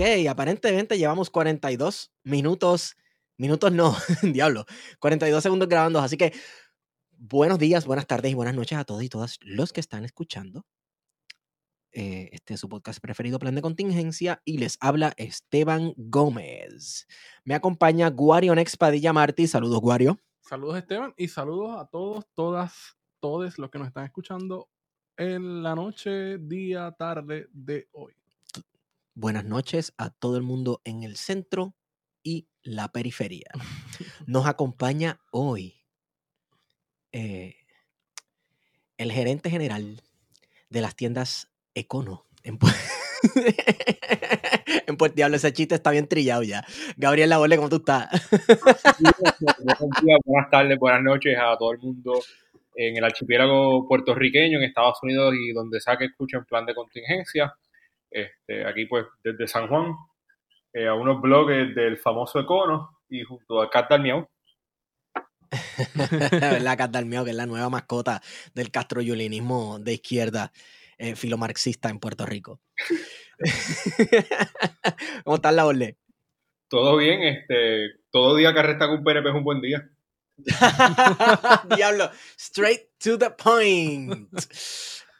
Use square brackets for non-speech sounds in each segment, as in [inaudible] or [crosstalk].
Ok, aparentemente llevamos 42 minutos, minutos no, [laughs] diablo, 42 segundos grabando, así que buenos días, buenas tardes y buenas noches a todos y todas los que están escuchando. Eh, este es su podcast preferido, Plan de Contingencia, y les habla Esteban Gómez. Me acompaña Guario Nex Padilla Martí. Saludos, Guario. Saludos, Esteban, y saludos a todos, todas, todos los que nos están escuchando en la noche, día, tarde de hoy. Buenas noches a todo el mundo en el centro y la periferia. [laughs] Nos acompaña hoy eh, el gerente general de las tiendas Econo en, Pu- [laughs] en Puerto Diablo. Ese chiste está bien trillado ya. Gabriel Labole, ¿cómo tú estás? Buenos días, buenas tardes, buenas noches a todo el mundo en el archipiélago puertorriqueño, en Estados Unidos y donde sea que escuchen plan de contingencia. Este, aquí, pues, desde San Juan, eh, a unos blogs del famoso Econo y junto a Cat Dalmiau. [laughs] la Catalmeo, que es la nueva mascota del castroyulinismo de izquierda eh, filomarxista en Puerto Rico. [laughs] ¿Cómo estás, Labole? Todo bien, este, todo día que arresta con PNP es un buen día. [laughs] Diablo, straight to the point.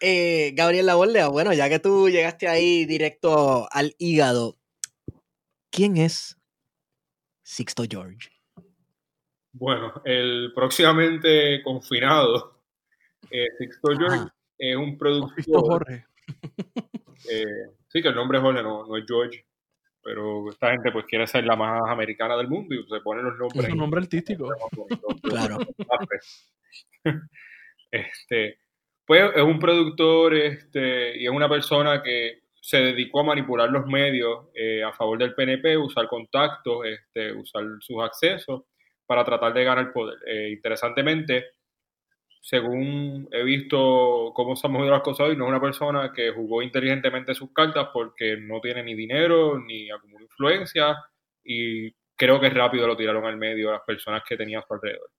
Eh, Gabriel bueno, ya que tú llegaste ahí directo al hígado, ¿quién es Sixto George? Bueno, el próximamente confinado eh, Sixto George Ajá. es un productor. Jorge. Eh, sí, que el nombre es Jorge, no, no es George. Pero esta gente pues quiere ser la más americana del mundo y se ponen los nombres. Es un nombre artístico. Claro. [laughs] Este, pues es un productor este, y es una persona que se dedicó a manipular los medios eh, a favor del PNP, usar contactos, este, usar sus accesos para tratar de ganar poder. Eh, interesantemente, según he visto cómo se han movido las cosas hoy, no es una persona que jugó inteligentemente sus cartas porque no tiene ni dinero ni acumuló influencia y creo que rápido lo tiraron al medio las personas que tenía a su alrededor.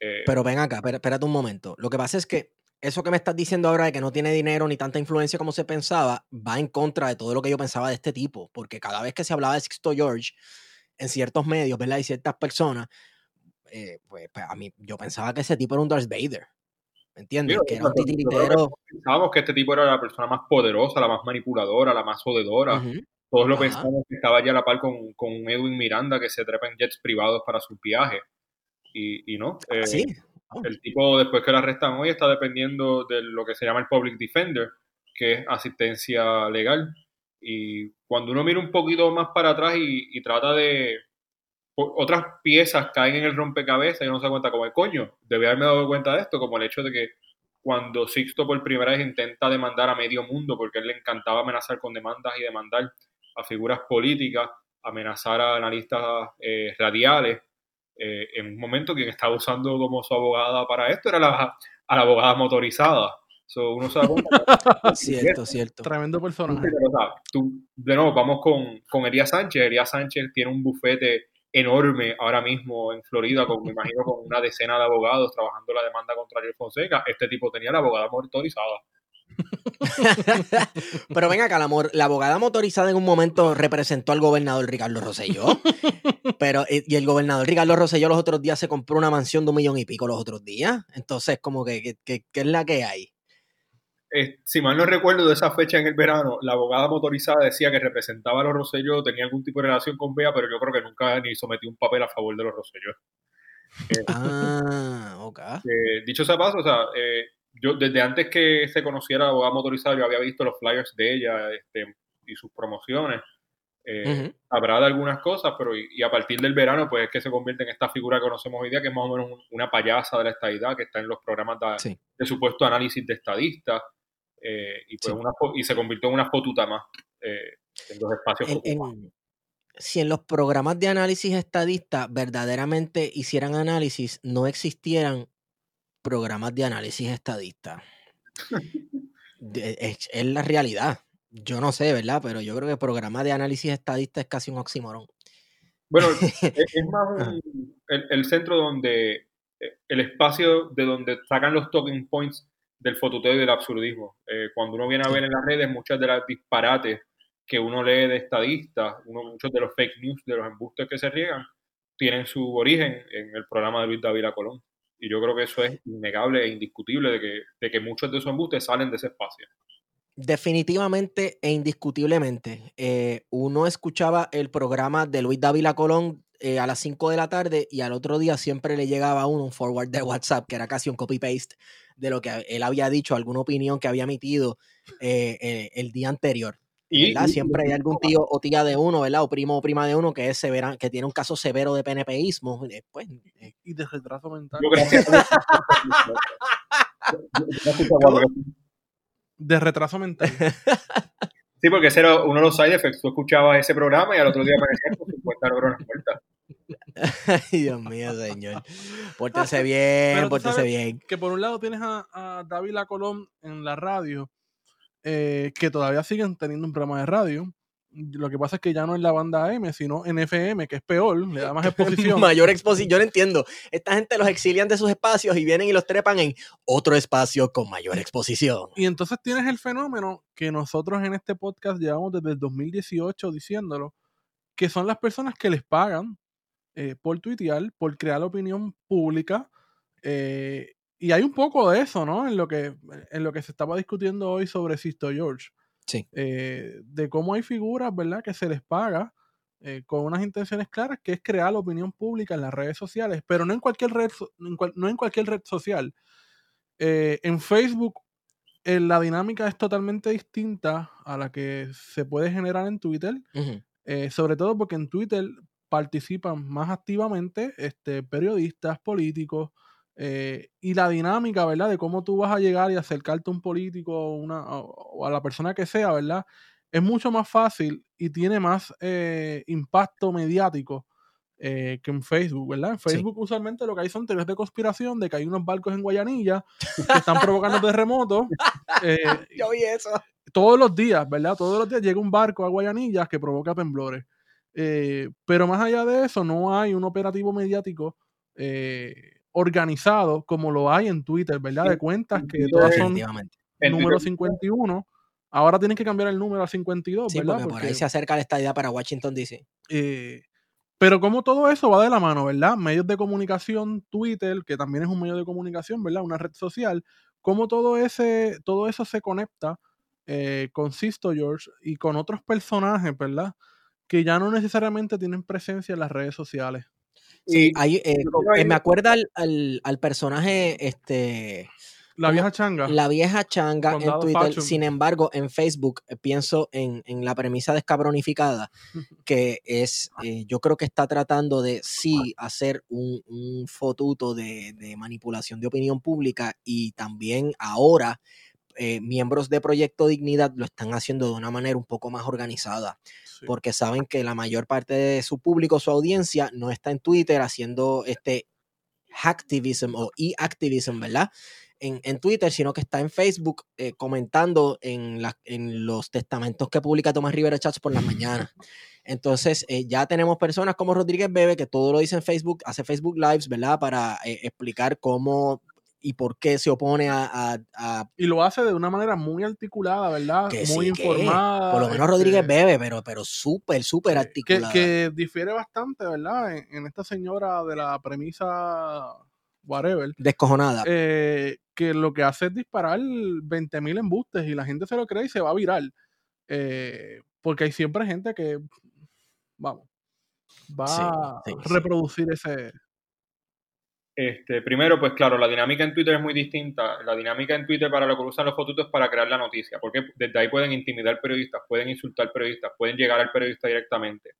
Eh, Pero ven acá, espérate un momento. Lo que pasa es que eso que me estás diciendo ahora de que no tiene dinero ni tanta influencia como se pensaba, va en contra de todo lo que yo pensaba de este tipo, porque cada vez que se hablaba de Sixto George en ciertos medios, ¿verdad? Y ciertas personas, eh, pues, pues, a mí yo pensaba que ese tipo era un Darth Vader. ¿Me entiendes? Que era un titiritero. pensábamos que este tipo era la persona más poderosa, la más manipuladora, la más jodedora. Ujú. Todos lo Ajá. pensamos que estaba ya a la par con, con Edwin Miranda, que se trepa en jets privados para sus viajes. Y, y no. eh, Sí. El tipo, después que lo arrestan hoy, está dependiendo de lo que se llama el Public Defender, que es asistencia legal. Y cuando uno mira un poquito más para atrás y, y trata de. Otras piezas caen en el rompecabezas y uno se da cuenta, como el coño, debe haberme dado cuenta de esto, como el hecho de que cuando Sixto por primera vez intenta demandar a medio mundo, porque a él le encantaba amenazar con demandas y demandar a figuras políticas, amenazar a analistas eh, radiales, eh, en un momento quien estaba usando como su abogada para esto era la, a la abogada motorizada. So, uno se da cuenta que- Cierto, cierto. Tremendo personaje. pero, o sea, tú- de nuevo, vamos con, con Elías Sánchez. Elías Sánchez tiene un bufete enorme ahora mismo en Florida, con, me imagino con una decena de abogados trabajando la demanda contra Ariel Fonseca. Este tipo tenía la abogada motorizada. [laughs] Pero ven acá, la, la abogada motorizada en un momento representó al gobernador Ricardo Rosselló. pero, eh, y el gobernador Ricardo Rosselló los otros días se compró una mansión de un millón y pico los otros días. Entonces, como que, que, que- ¿qué es la que hay? Eh, si mal no recuerdo de esa fecha en el verano, la abogada motorizada decía que representaba a los Rosselló, tenía algún tipo de relación con Bea, pero yo creo que nunca ni sometió un papel a favor de los Rosselló. Ah, ok. Eh, dicho sea paso, o sea, eh, yo desde antes que se conociera la abogada motorizada, yo había visto los flyers de ella este, y sus promociones. Eh. Habrá de algunas cosas, pero y, y a partir del verano, pues es que se convierte en esta figura que conocemos hoy día, que es más o menos un- una payasa de la estadidad, que está en los programas de, Sí. de supuesto análisis de estadistas, eh, y, pues Sí. una fo- y se convirtió en una fotuta más eh, en los espacios en- si en los programas de análisis estadista verdaderamente hicieran análisis, no existieran programas de análisis estadista. [laughs] Es, es la realidad. Yo no sé, ¿verdad? Pero yo creo que programa de análisis estadista es casi un oxímoron. Bueno, es, [laughs] es más un- el, el centro donde, eh, el espacio de donde sacan los talking points del fototeo y del absurdismo. Eh, cuando uno viene a ver en las redes muchas de las disparates que uno lee de estadistas, uno, muchos de los fake news, de los embustes que se riegan, tienen su origen en el programa de Luis David Colón. Y yo creo que eso es innegable e indiscutible de que, de que muchos de esos embustes salen de ese espacio. Definitivamente e indiscutiblemente. Eh, uno escuchaba el programa de Luis Dávila Colón eh, a las 5 de la tarde y al otro día siempre le llegaba a uno un forward de WhatsApp, que era casi un copy-paste de lo que él había dicho, alguna opinión que había emitido eh, el día anterior. Y, Siempre hay algún tío o tía de uno, ¿verdad? O primo o prima de uno que es severa, que tiene un caso severo de PNPismo. Pues, y de retraso mental. [laughs] de retraso mental. [laughs] Sí, porque ese era uno de los side effects. Tú escuchabas ese programa y al otro día aparecías con 50 neuronas muertas. [laughs] Ay, Dios mío, señor. Pórtese bien, pórtese bien. Que por un lado tienes a, a David Colón en la radio, eh, que todavía siguen teniendo un programa de radio. Lo que pasa es que ya no es la banda M, sino en FM, que es peor, le da más [laughs] exposición. Mayor exposición, yo no entiendo. Esta gente los exilian de sus espacios y vienen y los trepan en otro espacio con mayor exposición. Y entonces tienes el fenómeno que nosotros en este podcast llevamos desde el 2018 diciéndolo, que son las personas que les pagan eh, por tuitear, por crear opinión pública. Eh, y hay un poco de eso, ¿no? En lo que, en lo que se estaba discutiendo hoy sobre Sisto George. Sí. Eh, de cómo hay figuras, ¿verdad?, que se les paga eh, con unas intenciones claras, que es crear la opinión pública en las redes sociales, pero no en cualquier red, no en cualquier red social. Eh, en Facebook la dinámica es totalmente distinta a la que se puede generar en Twitter, sobre todo porque en Twitter participan más activamente este, periodistas, políticos, eh, y la dinámica, ¿verdad? De cómo tú vas a llegar y acercarte a un político una, o a la persona que sea, ¿verdad? Es mucho más fácil y tiene más eh, impacto mediático eh, que en Facebook, ¿verdad? En Facebook usualmente lo que hay son teorías de conspiración de que hay unos barcos en Guayanilla [laughs] que están provocando terremotos. [laughs] Yo vi eso. Todos los días, ¿verdad? Todos los días llega un barco a Guayanilla que provoca temblores. pero más allá de eso, no hay un operativo mediático organizado como lo hay en Twitter, ¿verdad? De cuentas que todas son número 51. Ahora tienen que cambiar el número a 52, ¿verdad? Porque, por ahí se acerca esta idea para Washington, D.C. Eh, pero como todo eso va de la mano, ¿verdad? Medios de comunicación, Twitter, que también es un medio de comunicación, ¿verdad? Una red social. Cómo todo, ese, todo eso se conecta eh, con Sisto George y con otros personajes, ¿verdad? Que ya no necesariamente tienen presencia en las redes sociales. Sí, eh, eh, me acuerda al, personaje, este... La vieja changa. La vieja changa en Twitter. Sin embargo, en Facebook eh, pienso en, la premisa descabronificada, [laughs] que es, yo creo que está tratando de sí hacer un, un fotuto de, de, manipulación de opinión pública y también ahora miembros de Proyecto Dignidad lo están haciendo de una manera un poco más organizada porque saben que la mayor parte de su público, su audiencia, no está en Twitter haciendo este hacktivism o e-activism, ¿verdad? En, en, Twitter, sino que está en Facebook eh, comentando en, la, en los testamentos que publica Tomás Rivera Chats por las mañanas. [laughs] Entonces, eh, ya tenemos personas como Rodríguez Bebe, que todo lo dice en Facebook, hace Facebook Lives, ¿verdad? Para eh, explicar cómo y por qué se opone a, Y lo hace de una manera muy articulada, ¿verdad? muy informada. por lo menos Rodríguez este bebe, pero, pero súper, súper articulada. Que, difiere bastante, ¿verdad? En, esta señora de la premisa whatever. Descojonada. Eh, que lo que hace es disparar 20.000 embustes y la gente se lo cree y se va a virar. Eh, porque hay siempre gente que, vamos, va a reproducir ese, este, primero, pues claro, la dinámica en Twitter es muy distinta. La dinámica en Twitter para lo que usan los fotutos es para crear la noticia, porque desde ahí pueden intimidar periodistas, pueden insultar periodistas, pueden llegar al periodista directamente.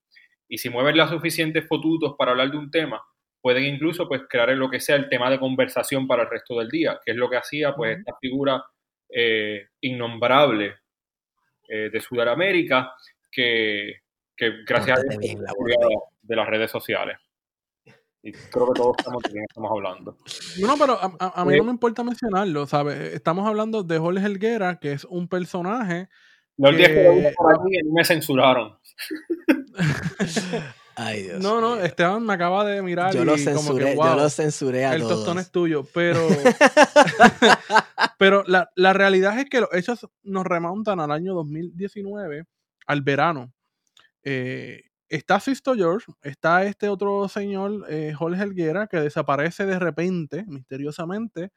Y si mueven las suficientes fotutos para hablar de un tema, pueden incluso pues crear lo que sea el tema de conversación para el resto del día, que es lo que hacía pues esta figura eh, innombrable eh, de Sudamérica que, que gracias a Dios de las redes sociales. Y creo que todos estamos, estamos hablando. No, pero a, mí no me importa mencionarlo, ¿sabes? Estamos hablando de Jorge Helguera, que es un personaje. No el día que lo por aquí y me censuraron. [laughs] Ay, Dios no, no, Esteban me acaba de mirar. Yo lo censuré, yo lo censuré a El tostón es tuyo, pero. [laughs] pero la, la, realidad es que los hechos nos remontan al año 2019, al verano. Eh, está Sisto George, está este otro señor, eh, Jorge Helguera, que desaparece de repente, misteriosamente,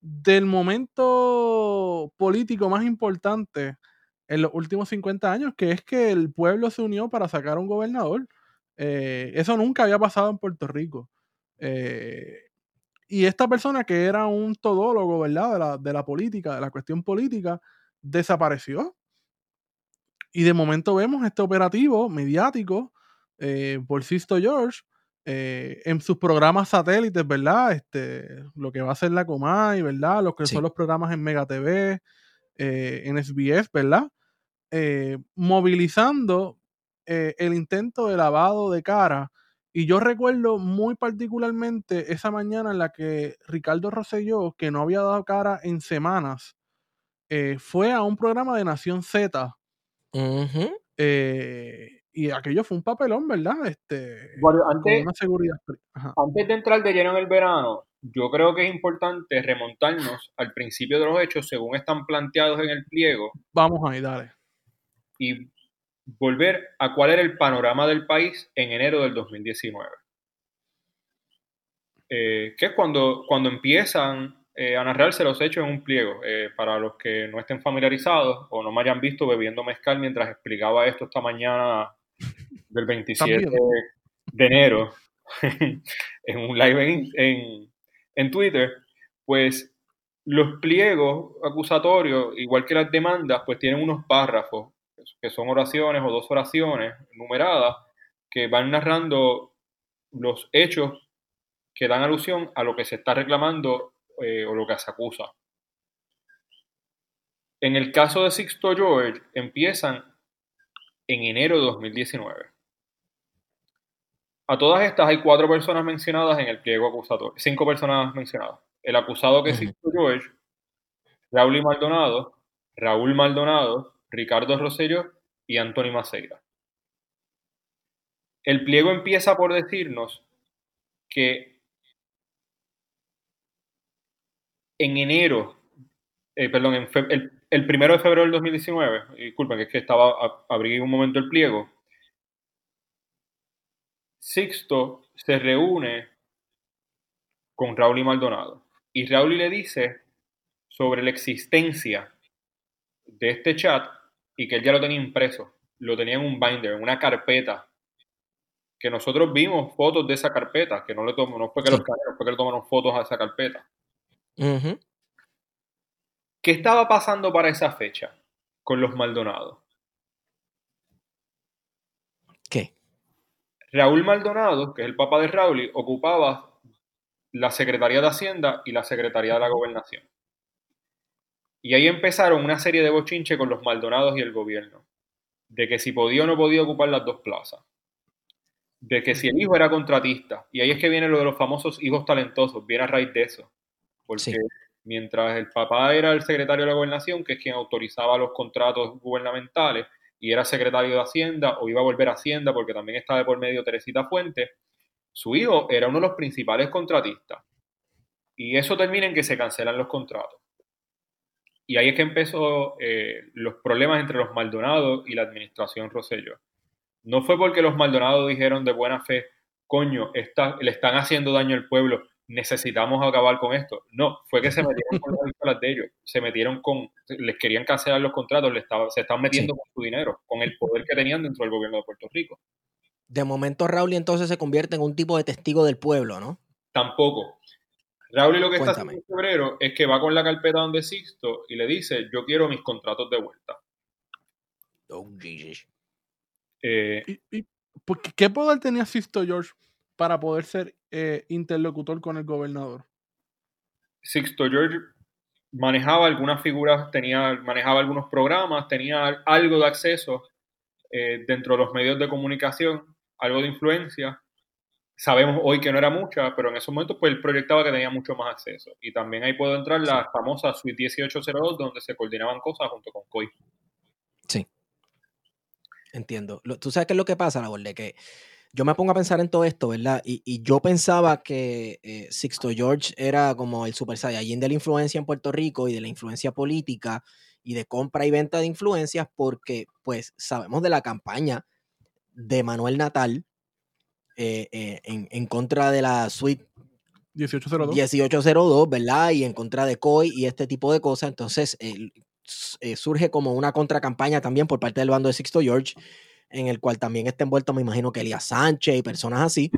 del momento político más importante en los últimos 50 años, que es que el pueblo se unió para sacar a un gobernador. Eh, eso nunca había pasado en Puerto Rico. Eh, y esta persona que era un todólogo, ¿verdad? De la, de la política, de la cuestión política, desapareció. Y de momento vemos este operativo mediático eh, por Sisto George eh, en sus programas satélites, ¿verdad? Este, lo que va a ser la Comay, ¿verdad? Los que son los programas en Mega TV, eh, en SBS, ¿verdad? movilizando el intento de lavado de cara. Y yo recuerdo muy particularmente esa mañana en la que Ricardo Rosselló, que no había dado cara en semanas, fue a un programa de Nación Z eh, y aquello fue un papelón, ¿verdad? Este, antes, una seguridad. antes de entrar de lleno en el verano, yo creo que es importante remontarnos al principio de los hechos según están planteados en el pliego. Vamos ahí, dale. Y volver a cuál era el panorama del país en enero del 2019. Eh, que es cuando, cuando empiezan eh, a narrarse los hechos en un pliego. Eh, para los que no estén familiarizados o no me hayan visto bebiendo mezcal mientras explicaba esto esta mañana del 27 de enero [laughs] en un live en, en, Twitter, pues los pliegos acusatorios, igual que las demandas, pues tienen unos párrafos, que son oraciones o dos oraciones numeradas, que van narrando los hechos que dan alusión a lo que se está reclamando eh, o lo que se acusa. En el caso de Sixto George, empiezan en enero de 2019. A todas estas hay cuatro personas mencionadas en el pliego acusatorio, cinco personas mencionadas. El acusado que es Sixto George, Raúl Maldonado, Raúl Maldonado, Ricardo Rosello y Antonio Maceira. El pliego empieza por decirnos que en enero, eh, perdón, el, primero de febrero del 2019, disculpen que es que estaba, abrí un momento el pliego, Sixto se reúne con Raúl y Maldonado y Raúl le dice sobre la existencia de este chat y que él ya lo tenía impreso, lo tenía en un binder, en una carpeta, que nosotros vimos fotos de esa carpeta, que no le tomó, no fue que, los, fue que le tomaron fotos a esa carpeta. ¿Qué estaba pasando para esa fecha con los Maldonado? ¿Qué? Raúl Maldonado, que es el papá de Raúl, ocupaba la Secretaría de Hacienda y la Secretaría de la Gobernación. Y ahí empezaron una serie de bochinche con los Maldonados y el gobierno. De que si podía o no podía ocupar las dos plazas. De que si el hijo era contratista. Y ahí es que viene lo de los famosos hijos talentosos. Viene a raíz de eso. Porque mientras el papá era el secretario de la gobernación, que es quien autorizaba los contratos gubernamentales, y era secretario de Hacienda o iba a volver a Hacienda porque también estaba de por medio Teresita Fuentes, su hijo era uno de los principales contratistas. Y eso termina en que se cancelan los contratos. Y ahí es que empezó eh, los problemas entre los Maldonados y la administración Rosello. No fue porque los Maldonados dijeron de buena fe, coño, le están haciendo daño al pueblo, necesitamos acabar con esto. No, fue que se metieron con las de ellos, se metieron con, les querían cancelar los contratos, le estaba, se estaban metiendo con su dinero, con el poder que tenían dentro del gobierno de Puerto Rico. De momento Raúl entonces se convierte en un tipo de testigo del pueblo, ¿no? Tampoco. Raúl lo que está haciendo en febrero es que va con la carpeta donde Sixto y le dice, yo quiero mis contratos de vuelta. Oh, Jesus. Eh, ¿Y, qué poder tenía Sixto George para poder ser eh, interlocutor con el gobernador? Sixto George manejaba algunas figuras, tenía, manejaba algunos programas, tenía algo de acceso eh, dentro de los medios de comunicación, algo de influencia. Sabemos hoy que no era mucha, pero en esos momentos pues él proyectaba que tenía mucho más acceso. Y también ahí puedo entrar la famosa Suite 1802, donde se coordinaban cosas junto con COI. Sí. Entiendo. Tú sabes qué es lo que pasa, la de que yo me pongo a pensar en todo esto, ¿verdad? Y, yo pensaba que eh, Sixto George era como el Super Saiyajin de la influencia en Puerto Rico y de la influencia política y de compra y venta de influencias porque pues sabemos de la campaña de Manuel Natal eh, eh, en, en contra de la suite 1802. 1802, ¿verdad? Y en contra de COI y este tipo de cosas. Entonces, surge como una contracampaña también por parte del bando de Sixto George, en el cual también está envuelto, me imagino que Elías Sánchez y personas así.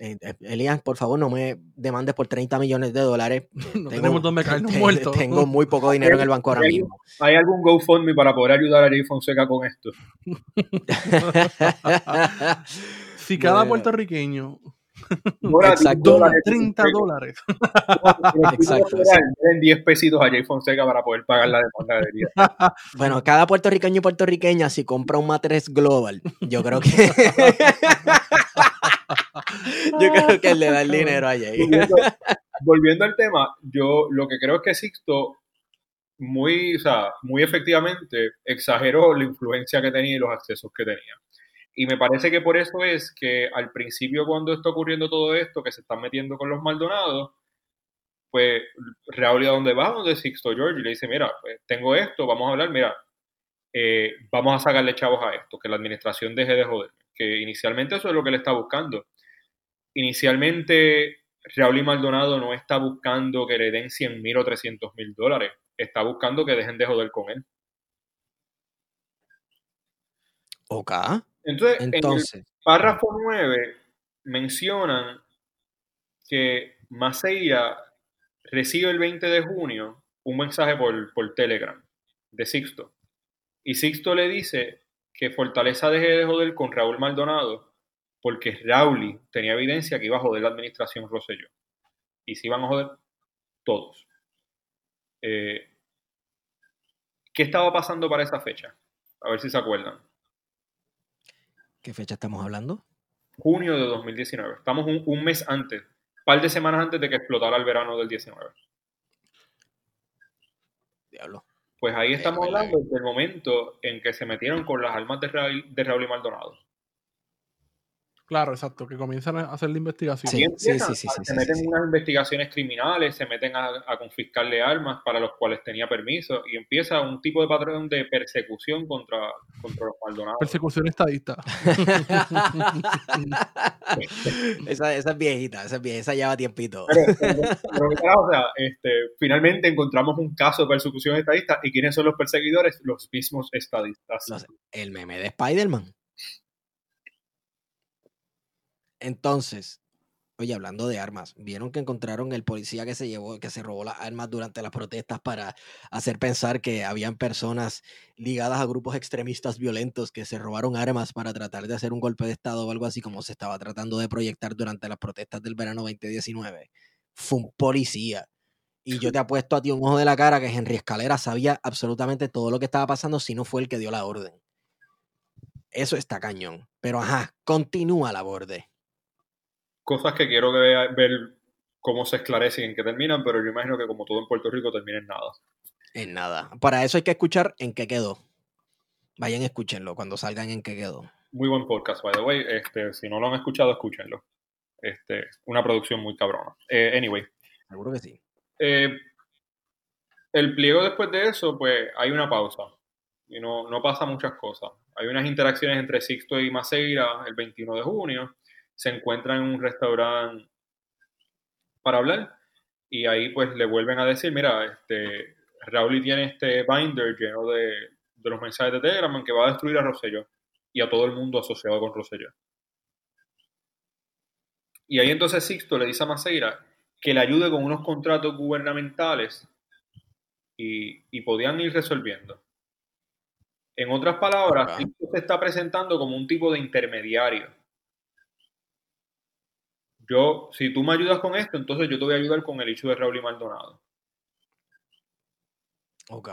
Eh, eh, Elías, por favor, no me demandes por 30 millones de dólares. [laughs] No Tengo- tenemos donde caernos [laughs] te- muertos. Tengo muy poco dinero en el banco ahora Hay- mismo. ¿Hay algún GoFundMe para poder ayudar a Jay Fonseca con esto? [laughs] Si cada Bueno. puertorriqueño [laughs] Dólar, Exacto. dólares, [laughs] 30 dólares. Exacto, Den 10 pesitos a Jay Fonseca para poder pagar la demanda de herida. [laughs] Bueno, cada puertorriqueño y puertorriqueña, si compra un matres global, yo creo que. yo creo que le da el dinero a Jay. volviendo, volviendo al tema, yo lo que creo es que Sixto muy, o sea, muy efectivamente exageró la influencia que tenía y los accesos que tenía. Y me parece que por eso es que al principio cuando está ocurriendo todo esto, que se están metiendo con los Maldonados, pues Raúl, ¿a dónde va? Donde Sixto George y le dice, mira, pues tengo esto, vamos a hablar, mira, eh, vamos a sacarle chavos a esto, que la administración deje de joder. Que inicialmente eso es lo que le está buscando. Inicialmente Raúl Maldonado no está buscando que le den 100 mil o 300 mil dólares, está buscando que dejen de joder con él. Ok. Entonces, en el párrafo 9 mencionan que Maceira recibe el 20 de junio un mensaje por, por Telegram de Sixto. Y Sixto le dice que Fortaleza deje de joder con Raúl Maldonado porque Raúl tenía evidencia que iba a joder la administración Rosselló. Y se iban a joder todos. Eh, ¿Qué estaba pasando para esa fecha? A ver si se acuerdan. ¿Qué fecha estamos hablando? junio de 2019. Estamos un, un mes antes, un par de semanas antes de que explotara el verano del 19. Diablo. Pues ahí estamos hablando del momento en que se metieron con las armas de Raúl, de Raúl y Maldonado. Claro, exacto, que comienzan a hacer la investigación. Sí, sí, sí, sí, se sí, meten sí, sí. en unas investigaciones criminales, se meten a, a confiscarle armas para los cuales tenía permiso y empieza un tipo de patrón de persecución contra, contra los Maldonados. Persecución estadista. [laughs] esa, esa es viejita, esa es viejita, esa lleva tiempito. Pero, pero- pero, carajo, o sea, este, finalmente encontramos un caso de persecución estadista y ¿quiénes son los perseguidores? Los mismos estadistas. Los- el meme de Spider-Man. Entonces, oye, hablando de armas, ¿vieron que encontraron el policía que se llevó, que se robó las armas durante las protestas para hacer pensar que habían personas ligadas a grupos extremistas violentos que se robaron armas para tratar de hacer un golpe de estado o algo así como se estaba tratando de proyectar durante las protestas del verano 2019? Fue un policía. Y yo te apuesto a ti un ojo de la cara que Henry Escalera sabía absolutamente todo lo que estaba pasando si no fue el que dio la orden. Eso está cañón. Pero ajá, continúa la borde. Cosas que quiero que vea- ver cómo se esclarecen y en qué terminan, pero yo imagino que como todo en Puerto Rico termina en nada. En nada. Para eso hay que escuchar en qué quedó. Vayan, escúchenlo cuando salgan en qué quedó. Muy buen podcast, by the way. Este, si no lo han escuchado, escúchenlo. Este, una producción muy cabrona. Eh, anyway, Seguro que sí. eh, el pliego después de eso, pues hay una pausa. Y no, no pasa muchas cosas. Hay unas interacciones entre Sixto y Maceira el 21 de junio. Se encuentran en un restaurante para hablar. Y ahí pues le vuelven a decir, mira, este, Raúl tiene este binder lleno de, de los mensajes de Telegram que va a destruir a Rosselló y a todo el mundo asociado con Rosselló. Y ahí entonces Sixto le dice a Maceira que le ayude con unos contratos gubernamentales y, y podían ir resolviendo. En otras palabras. Sixto se está presentando como un tipo de intermediario. Yo, si tú me ayudas con esto, entonces yo te voy a ayudar con el hecho de Raúl y Maldonado. Ok.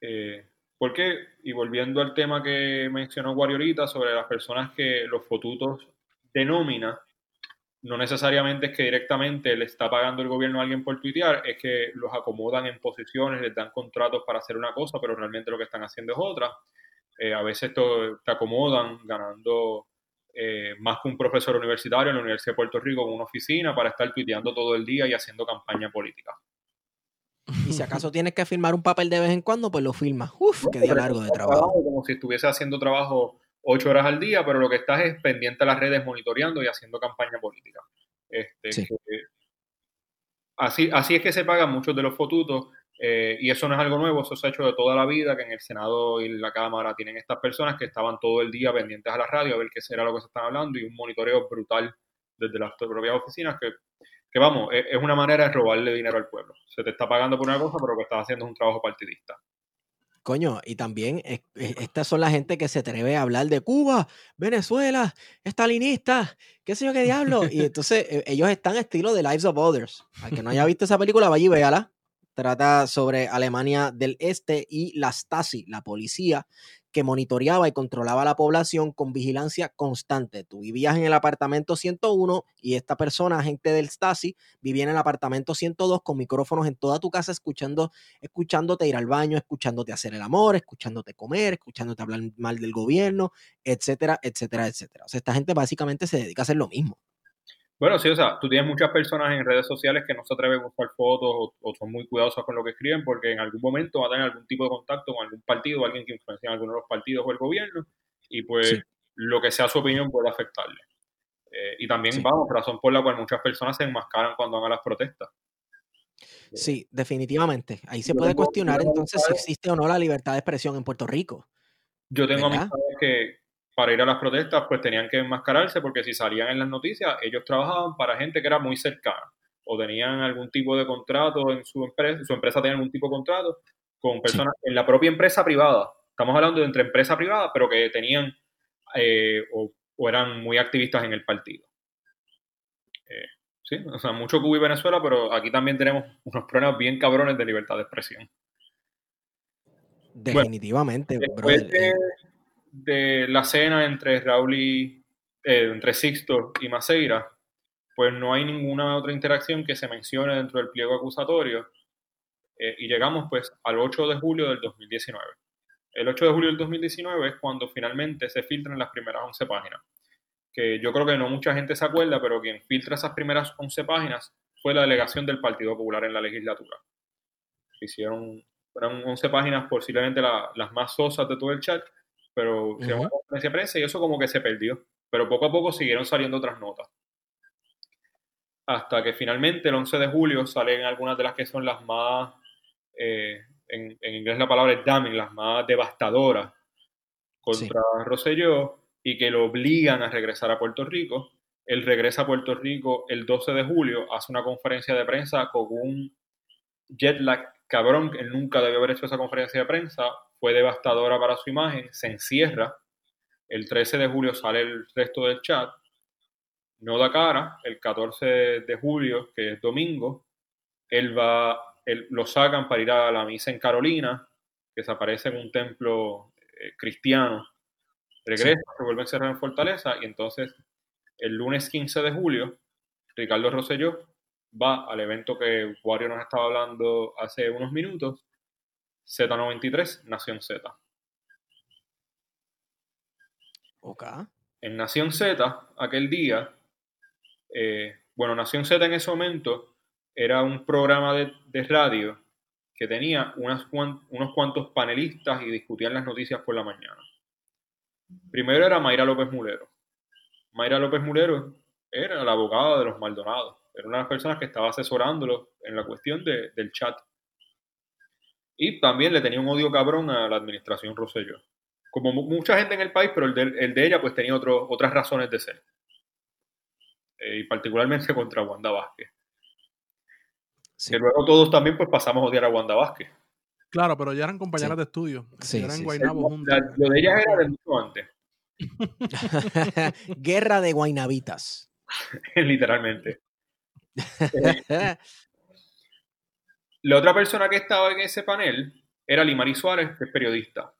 Eh, porque, y volviendo al tema que mencionó Guari ahorita sobre las personas que los fotutos de nómina, no necesariamente es que directamente le está pagando el gobierno a alguien por tuitear, es que los acomodan en posiciones, les dan contratos para hacer una cosa, pero realmente lo que están haciendo es otra. Eh, a veces te acomodan ganando eh, más que un profesor universitario en la Universidad de Puerto Rico en una oficina para estar tuiteando todo el día y haciendo campaña política. Y si acaso tienes que firmar un papel de vez en cuando, pues lo firmas. Uf, qué día largo de trabajo. Como si estuviese haciendo trabajo ocho horas al día, pero lo que estás es pendiente a las redes, monitoreando y haciendo campaña política. Este, así, así es que se pagan muchos de los fotutos eh, y eso no es algo nuevo, eso se ha hecho de toda la vida, que en el Senado y la Cámara tienen estas personas que estaban todo el día pendientes a la radio a ver qué será lo que se están hablando y un monitoreo brutal desde las propias oficinas que, que vamos, es, es, una manera de robarle dinero al pueblo. Se te está pagando por una cosa, pero lo que estás haciendo es un trabajo partidista. Coño, y también estas son la gente que se atreve a hablar de Cuba, Venezuela, estalinista, qué sé yo qué diablo. Y [laughs] entonces e, ellos están estilo de Lives of Others. Al que no haya visto esa película, vaya y véala. Trata sobre Alemania del Este y la Stasi, la policía, que monitoreaba y controlaba la población con vigilancia constante. Tú vivías en el apartamento 101 y esta persona, agente del Stasi, vivía en el apartamento 102 con micrófonos en toda tu casa escuchando, escuchándote ir al baño, escuchándote hacer el amor, escuchándote comer, escuchándote hablar mal del gobierno, etcétera, etcétera, etcétera. O sea, esta gente básicamente se dedica a hacer lo mismo. Bueno, sí, o sea, tú tienes muchas personas en redes sociales que no se atreven a usar fotos o, son muy cuidadosas con lo que escriben porque en algún momento va a tener algún tipo de contacto con algún partido o alguien que influencia en alguno de los partidos o el gobierno y pues lo que sea su opinión puede afectarle. Eh, y también, vamos, razón por la cual muchas personas se enmascaran cuando van a las protestas. Sí, definitivamente. Ahí se puede cuestionar entonces si existe o no la libertad de expresión en Puerto Rico. Yo tengo amistades que, para ir a las protestas, pues tenían que enmascararse porque si salían en las noticias, ellos trabajaban para gente que era muy cercana o tenían algún tipo de contrato en su empresa, su empresa tenía algún tipo de contrato con personas en la propia empresa privada. Estamos hablando de entre empresa privada, pero que tenían eh, o, eran muy activistas en el partido. Eh, sí, o sea, mucho Cuba y Venezuela, pero aquí también tenemos unos problemas bien cabrones de libertad de expresión. Definitivamente, de la cena entre Raúl y eh, entre Sixto y Maceira, pues no hay ninguna otra interacción que se mencione dentro del pliego acusatorio. Eh, y llegamos pues al 8 de julio del 2019. El 8 de julio del 2019 es cuando finalmente se filtran las primeras 11 páginas. Que yo creo que no mucha gente se acuerda, pero quien filtra esas primeras 11 páginas fue la delegación del Partido Popular en la legislatura. Hicieron, fueron 11 páginas posiblemente las más sosas de todo el chat, pero se llamó conferencia de prensa y eso como que se perdió. Pero poco a poco siguieron saliendo otras notas. Hasta que finalmente el 11 de julio salen algunas de las que son las más, eh, en, inglés la palabra es damning, las más devastadoras contra Rosselló y que lo obligan a regresar a Puerto Rico. Él regresa a Puerto Rico el 12 de julio, hace una conferencia de prensa con un jet lag cabrón, él nunca debió haber hecho esa conferencia de prensa, fue devastadora para su imagen, se encierra, el 13 de julio sale el resto del chat, no da cara, el 14 de julio, que es domingo, él va, él, lo sacan para ir a la misa en Carolina, que se aparece en un templo eh, cristiano, regresa, se vuelve a encerrar en Fortaleza, y entonces el lunes 15 de julio, Ricardo Rosselló va al evento que Wario nos estaba hablando hace unos minutos, Z93, Nación Z. Ok. En Nación Z, aquel día, eh, bueno, Nación Z en ese momento era un programa de, radio que tenía unos cuantos panelistas y discutían las noticias por la mañana. Primero era Mayra López Mulero. Mayra López Mulero era la abogada de los Maldonados. Era una de las personas que estaba asesorándolo en la cuestión del chat. Y también le tenía un odio cabrón a la administración Rosselló. Como mucha gente en el país, pero el de, ella pues tenía otras razones de ser. Eh, y particularmente [laughs] contra Wanda Vázquez. Que luego todos también pues pasamos a odiar a Wanda Vázquez. Claro, pero ya eran compañeras de estudio. Sí, eran Guaynabo lo de ella era de mucho antes. [laughs] Guerra de Guaynabitas. [laughs] Literalmente. La otra persona que estaba en ese panel era Limari Suárez, que es periodista.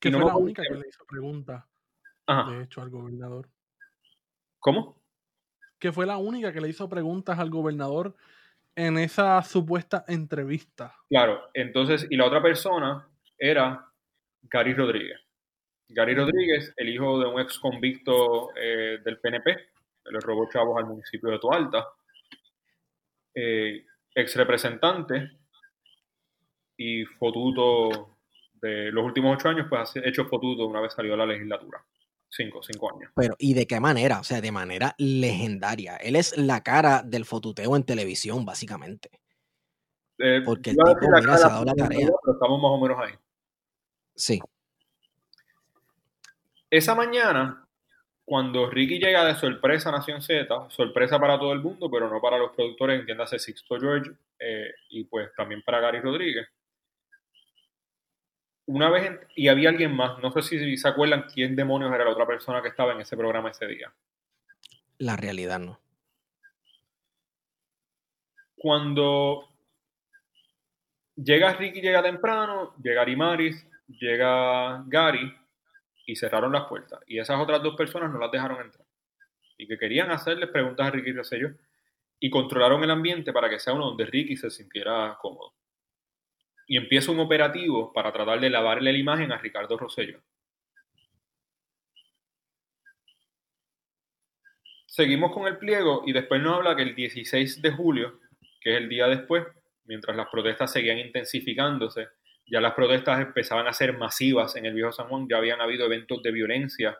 Que fue la única que le hizo preguntas, de hecho, al gobernador. ¿Cómo? Que fue la única que le hizo preguntas al gobernador en esa supuesta entrevista. Claro, entonces, y la otra persona era Gary Rodríguez. Gary Rodríguez, el hijo de un ex convicto eh, del PNP, le robó chavos al municipio de Toalta. Eh, ex representante y fotuto de los últimos ocho años, pues ha hecho fotuto una vez salió a la legislatura. Cinco, cinco años. Pero, ¿y de qué manera? O sea, de manera legendaria. Él es la cara del fotuteo en televisión, básicamente. Eh, Porque el tipo, mira, se ha cara, dado la pero tarea. estamos más o menos ahí. Sí. Esa mañana, cuando Ricky llega de sorpresa a Nación Z, sorpresa para todo el mundo, pero no para los productores, entiéndase Sixto George eh, y pues también para Gary Rodríguez. Una vez, en- y había alguien más, no sé si se acuerdan quién demonios era la otra persona que estaba en ese programa ese día. La realidad no. Cuando llega Ricky, llega temprano, llega Maris, llega Gary y cerraron las puertas. Y esas otras dos personas no las dejaron entrar. Y que querían hacerles preguntas a Ricky Rosselló y controlaron el ambiente para que sea uno donde Ricky se sintiera cómodo. Y empieza un operativo para tratar de lavarle la imagen a Ricardo Rosselló. Seguimos con el pliego y después nos habla que el 16 de julio, que es el día después, mientras las protestas seguían intensificándose, ya las protestas empezaban a ser masivas en el Viejo San Juan, ya habían habido eventos de violencia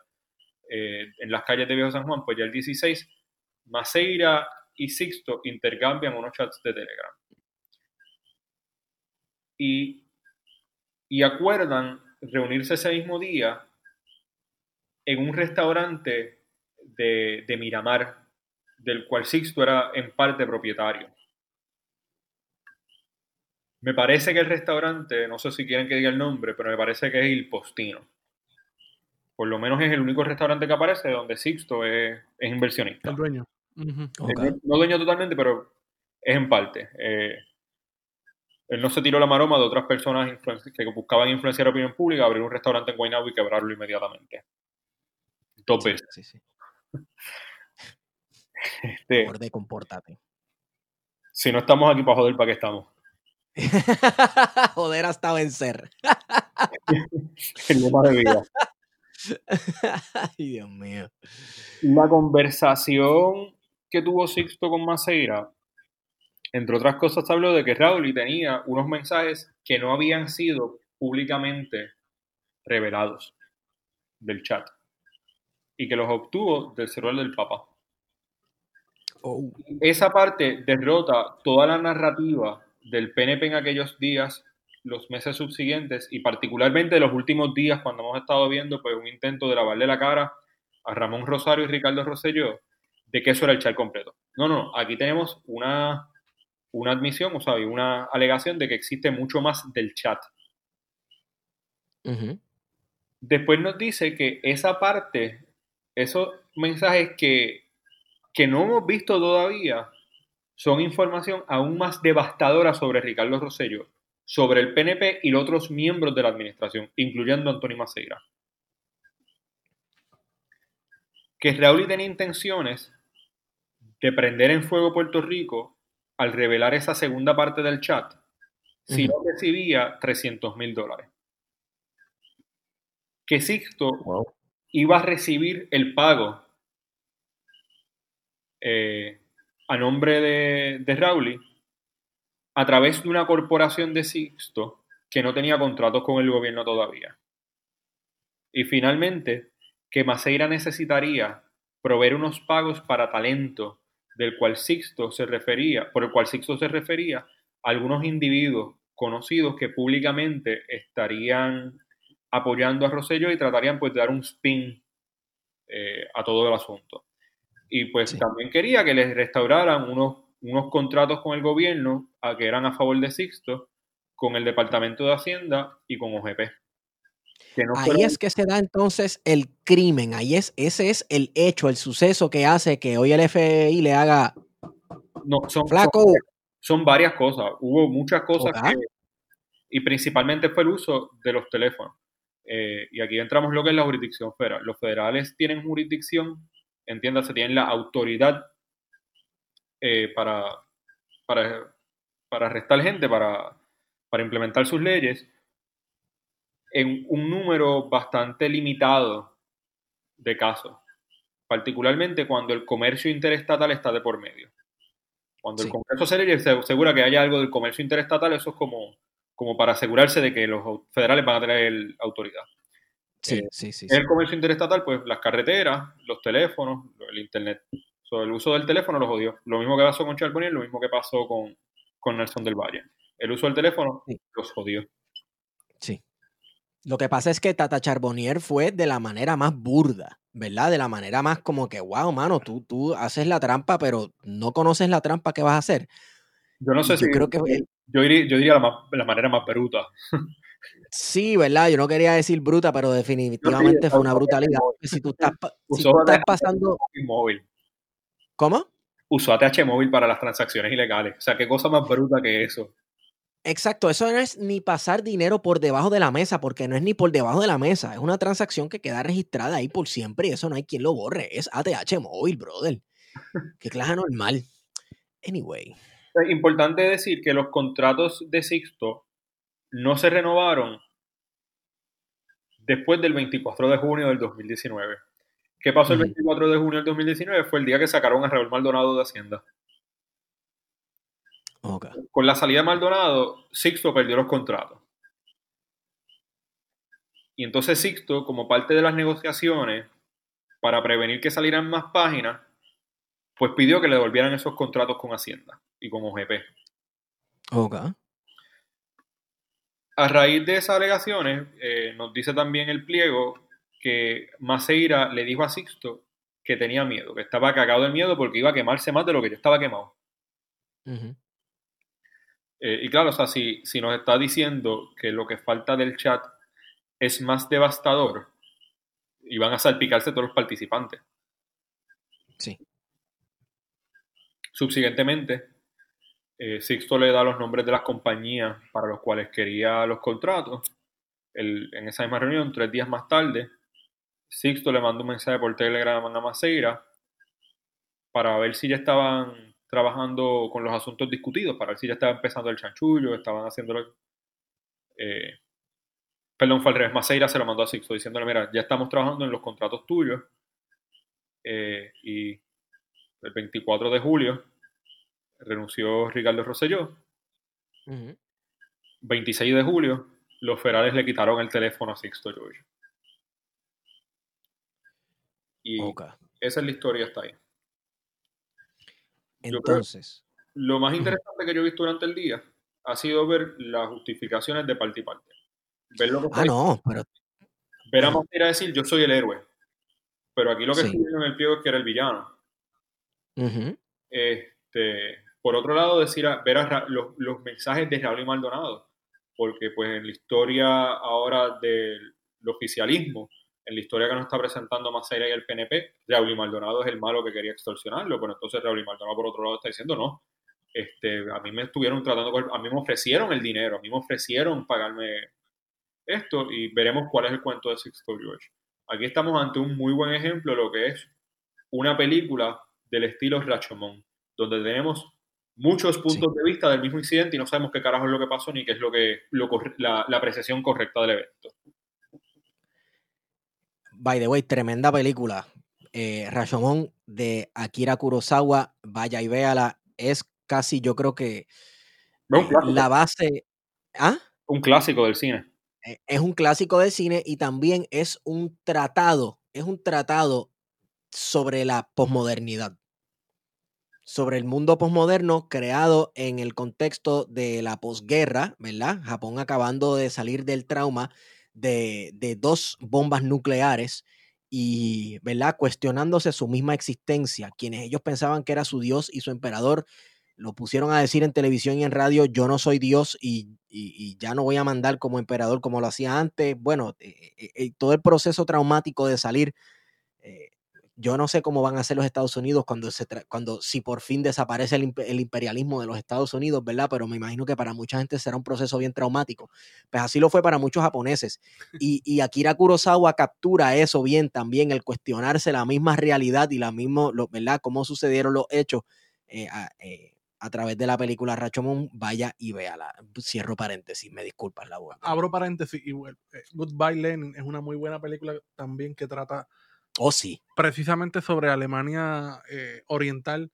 eh, en las calles de Viejo San Juan, pues ya el 16, Maceira y Sixto intercambian unos chats de Telegram. Y, y acuerdan reunirse ese mismo día en un restaurante de, de Miramar, del cual Sixto era en parte propietario. Me parece que el restaurante, no sé si quieren que diga el nombre, pero me parece que es Il Postino. Por lo menos es el único restaurante que aparece donde Sixto es, es inversionista. El dueño. Ok. No, no dueño totalmente, pero es en parte. Eh, él no se tiró la maroma de otras personas que buscaban influenciar opinión pública, abrir un restaurante en Guaynabo y quebrarlo inmediatamente. Dos veces. Sí, sí. [laughs] Este, Borde, compórtate. si no estamos aquí para joder, ¿para qué estamos? [laughs] Joder hasta vencer. [laughs] El lema de vida. [laughs] Ay, Dios mío. La conversación que tuvo Sixto con Maceira, entre otras cosas, habló de que Raúl tenía unos mensajes que no habían sido públicamente revelados del chat y que los obtuvo del celular del Papa. Oh, Esa parte derrota toda la narrativa del PNP en aquellos días, los meses subsiguientes y particularmente los últimos días cuando hemos estado viendo pues un intento de lavarle la cara a Ramón Rosario y Ricardo Rosselló de que eso era el chat completo. No, no, aquí tenemos una, una admisión, o sea, una alegación de que existe mucho más del chat. Después nos dice que esa parte, esos mensajes que, que no hemos visto todavía, son información aún más devastadora sobre Ricardo Rosselló, sobre el PNP y los otros miembros de la administración, incluyendo Antonio Maceira. Que Raúl tenía intenciones de prender en fuego Puerto Rico al revelar esa segunda parte del chat si no recibía 300 mil dólares. Que Sixto Wow. iba a recibir el pago eh, a nombre de, de Rowley a través de una corporación de Sixto que no tenía contratos con el gobierno todavía. Y finalmente, que Maceira necesitaría proveer unos pagos para talento del cual Sixto se refería, por el cual Sixto se refería a algunos individuos conocidos que públicamente estarían apoyando a Rosselló y tratarían pues de dar un spin eh, a todo el asunto. Y pues Sí. también quería que les restauraran unos, unos contratos con el gobierno a que eran a favor de Sixto, con el Departamento de Hacienda y con OGP. No Ahí fueron- es que se da entonces el crimen. Ahí es, ese es el hecho, el suceso que hace que hoy el FBI le haga no, son, flaco. son, son varias cosas. Hubo muchas cosas que, y principalmente fue el uso de los teléfonos. Eh, y aquí entramos lo que es la jurisdicción federal. Los federales tienen jurisdicción, entiéndase, tienen la autoridad eh, para, para, para arrestar gente, para, para implementar sus leyes, en un número bastante limitado de casos, particularmente cuando el comercio interestatal está de por medio. Cuando el Sí. Congreso se se asegura que haya algo del comercio interestatal, eso es como, como para asegurarse de que los federales van a tener autoridad. Sí, Eh, sí, sí. El comercio interestatal, pues las carreteras, los teléfonos, el internet. So, el uso del teléfono lo jodió. Lo mismo que pasó con Charbonnier, lo mismo que pasó con, con Nelson del Valle. El uso del teléfono Sí. los jodió. Sí. Lo que pasa es que Tata Charbonnier fue de la manera más burda, ¿verdad? De la manera más como que, wow, mano, tú, tú haces la trampa, pero no conoces la trampa que vas a hacer. Yo no sé si. yo creo que yo diría, yo diría la, más- la manera más bruta. [laughs] sí, ¿verdad? Yo no quería decir bruta, pero definitivamente fue una brutalidad. Si tú estás, [laughs] si tú estás pasando. móvil. ¿Cómo? Usó ATH móvil para las transacciones ilegales. O sea, qué cosa más bruta que eso. Exacto, eso no es ni pasar dinero por debajo de la mesa, porque no es ni por debajo de la mesa, es una transacción que queda registrada ahí por siempre y eso no hay quien lo borre. Es ATH móvil, brother. Qué clase normal. Anyway. Es importante decir que los contratos de Sixto no se renovaron después del 24 de junio del 2019. ¿Qué pasó el Ujú. 24 de junio del 2019? Fue el día que sacaron a Raúl Maldonado de Hacienda. Ok. Con la salida de Maldonado, Sixto perdió los contratos. Y entonces Sixto, como parte de las negociaciones, para prevenir que salieran más páginas, pues pidió que le devolvieran esos contratos con Hacienda y con OGP. Ok. A raíz de esas alegaciones, eh, nos dice también el pliego que Maceira le dijo a Sixto que tenía miedo, que estaba cagado de miedo porque iba a quemarse más de lo que yo estaba quemado. Eh, y claro, o sea, si, si nos está diciendo que lo que falta del chat es más devastador, y van a salpicarse todos los participantes. Sí. Subsiguientemente, eh, Sixto le da los nombres de las compañías para los cuales quería los contratos. El- en esa misma reunión, tres días más tarde, Sixto le mandó un mensaje por Telegram a Maceira para ver si ya estaban trabajando con los asuntos discutidos, para ver si ya estaba empezando el chanchullo, estaban haciéndolo. eh, perdón, fue al revés. Maceira se lo mandó a Sixto diciéndole: Mira, ya estamos trabajando en los contratos tuyos. eh, y el 24 de julio renunció Ricardo Rosselló. Ujú. 26 de julio, los federales le quitaron el teléfono a Sixto George. Y esa es la historia hasta ahí. Entonces. Lo más interesante que yo he visto durante el día ha sido ver las justificaciones de parte y parte. Ver, lo que Ah, no, pero. ver a decir yo soy el héroe. Pero aquí lo que Sí. en el pliego es que era el villano. Este, por otro lado, decir a- ver los, mensajes de Raúl y Maldonado, porque pues en la historia ahora del oficialismo, en la historia que nos está presentando Maceira y el PNP, Raúl y Maldonado es el malo que quería extorsionarlo, pero entonces Raúl y Maldonado por otro lado está diciendo no. Este, a mí me estuvieron tratando, a mí me ofrecieron el dinero, a mí me ofrecieron pagarme esto y veremos cuál es el cuento de Sixto George. Aquí estamos ante un muy buen ejemplo de lo que es una película del estilo Rashomon, donde tenemos muchos puntos de vista del mismo incidente y no sabemos qué carajo es lo que pasó ni qué es lo que lo la, la apreciación correcta del evento. By the way, tremenda película. Eh, Rashomon de Akira Kurosawa, vaya y véala. Es casi, yo creo que eh, la base. ¿Ah? un clásico del cine. Eh, Es un clásico del cine y también es un tratado, es un tratado sobre la posmodernidad, sobre el mundo posmoderno creado en el contexto de la posguerra, ¿verdad? Japón acabando de salir del trauma de, de dos bombas nucleares y, ¿verdad? Cuestionándose su misma existencia. Quienes ellos pensaban que era su dios y su emperador, lo pusieron a decir en televisión y en radio, yo no soy Dios y, y- ya no voy a mandar como emperador como lo hacía antes. Bueno, eh, eh, eh, todo el proceso traumático de salir, yo no sé cómo van a ser los Estados Unidos cuando, se cuando si por fin desaparece el, el imperialismo de los Estados Unidos, ¿verdad? Pero me imagino que para mucha gente será un proceso bien traumático. Pues así lo fue para muchos japoneses. Y, y Akira Kurosawa captura eso bien también, el cuestionarse la misma realidad y la misma, lo- ¿verdad? Cómo sucedieron los hechos eh, a, eh, a través de la película Rashomon, vaya y véala. Cierro paréntesis, me disculpas la boca. Abro paréntesis y. Eh, Goodbye Lenin es una muy buena película también que trata Oh, sí. precisamente sobre Alemania eh, Oriental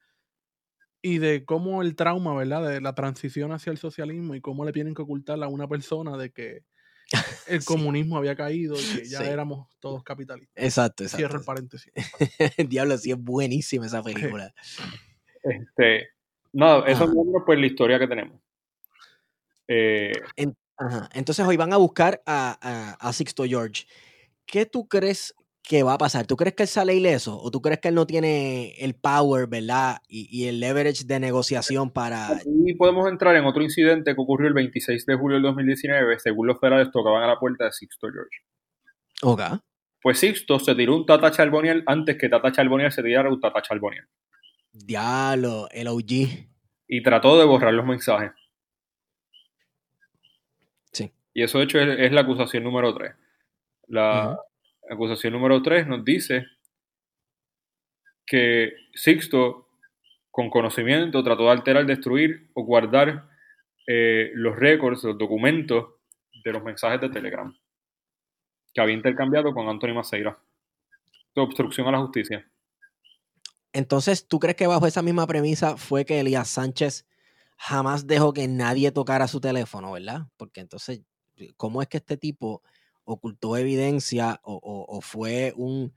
y de cómo el trauma, ¿verdad? De la transición hacia el socialismo y cómo le tienen que ocultar a una persona de que el [laughs] Sí. comunismo había caído y que ya Sí. éramos todos capitalistas. Exacto, Cierro el exacto. paréntesis. [laughs] Diablo, sí es buenísima esa película. Este, no, eso es pues la historia que tenemos. Eh, En- ajá. Entonces hoy van a buscar a, a- a Sixto George. ¿Qué tú crees que va a pasar? ¿Tú crees que él sale ileso? ¿O tú crees que él no tiene el power, verdad? Y, y el leverage de negociación para... Aquí podemos entrar en otro incidente que ocurrió el 26 de julio del 2019, según los federales tocaban a la puerta de Sixto George. Ok. Pues Sixto se tiró un Tata Charboniel antes que Tata Charboniel se tirara un Tata Charboniel. Diablo, el OG. Y trató de borrar los mensajes. Sí. Y eso de hecho es, es la acusación número 3. La. Acusación número 3 nos dice que Sixto, con conocimiento, trató de alterar, destruir o guardar eh, los récords, los documentos de los mensajes de Telegram que había intercambiado con Anthony Maceira. De obstrucción a la justicia. Entonces, ¿tú crees que bajo esa misma premisa fue que Elías Sánchez jamás dejó que nadie tocara su teléfono, verdad? Porque entonces, ¿cómo es que este tipo ocultó evidencia o, o- o fue un,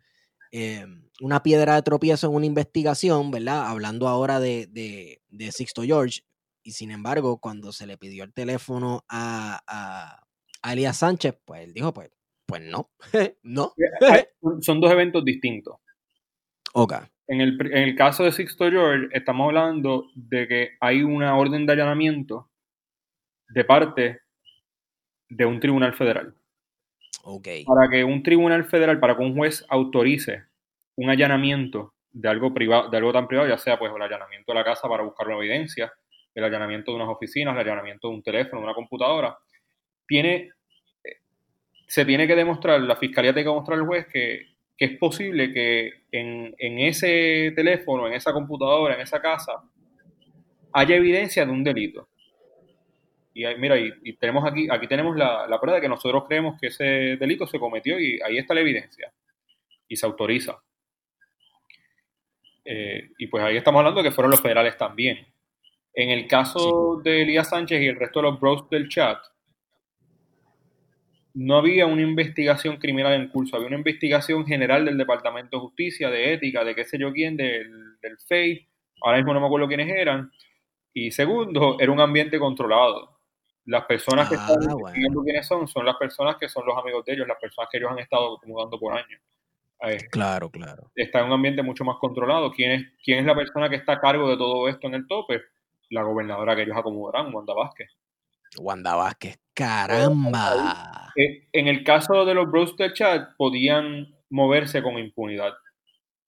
eh, una piedra de tropiezo en una investigación, verdad? Hablando ahora de, de- de Sixto George. Y sin embargo, cuando se le pidió el teléfono a, a, a Elías Sánchez, pues él dijo, pues, pues no, [laughs] no. Son- dos eventos distintos. Ok, En el, en el caso de Sixto George, estamos hablando de que hay una orden de allanamiento de parte de un tribunal federal. Ok. Para que un tribunal federal, para que un juez autorice un allanamiento de algo privado, de algo tan privado, ya sea pues el allanamiento de la casa para buscar una evidencia, el allanamiento de unas oficinas, el allanamiento de un teléfono, de una computadora, tiene, eh, se tiene que demostrar, la fiscalía tiene que demostrar al juez que, que es posible que en, en ese teléfono, en esa computadora, en esa casa, haya evidencia de un delito. Y ahí- mira, y, y tenemos aquí, aquí tenemos la, la prueba de que nosotros creemos que ese delito se cometió y ahí está la evidencia. Y se autoriza. Eh, y pues ahí estamos hablando de que fueron los federales también. En el caso de Elías Sánchez y el resto de los bros del chat, no había una investigación criminal en curso, había una investigación general del Departamento de Justicia, de ética, de qué sé yo quién, del, del FEI, ahora mismo no me acuerdo quiénes eran. Y segundo, era un ambiente controlado. Las personas que Ah, están bueno. investigando quiénes son, son las personas que son los amigos de ellos, las personas que ellos han estado acomodando por años. Eh, Claro, claro. está en un ambiente mucho más controlado. ¿Quién es, ¿Quién es la persona que está a cargo de todo esto en el tope? La gobernadora que ellos acomodarán, Wanda Vázquez. Wanda Vázquez, caramba. Eh, en el caso de los bros del chat, podían moverse con impunidad.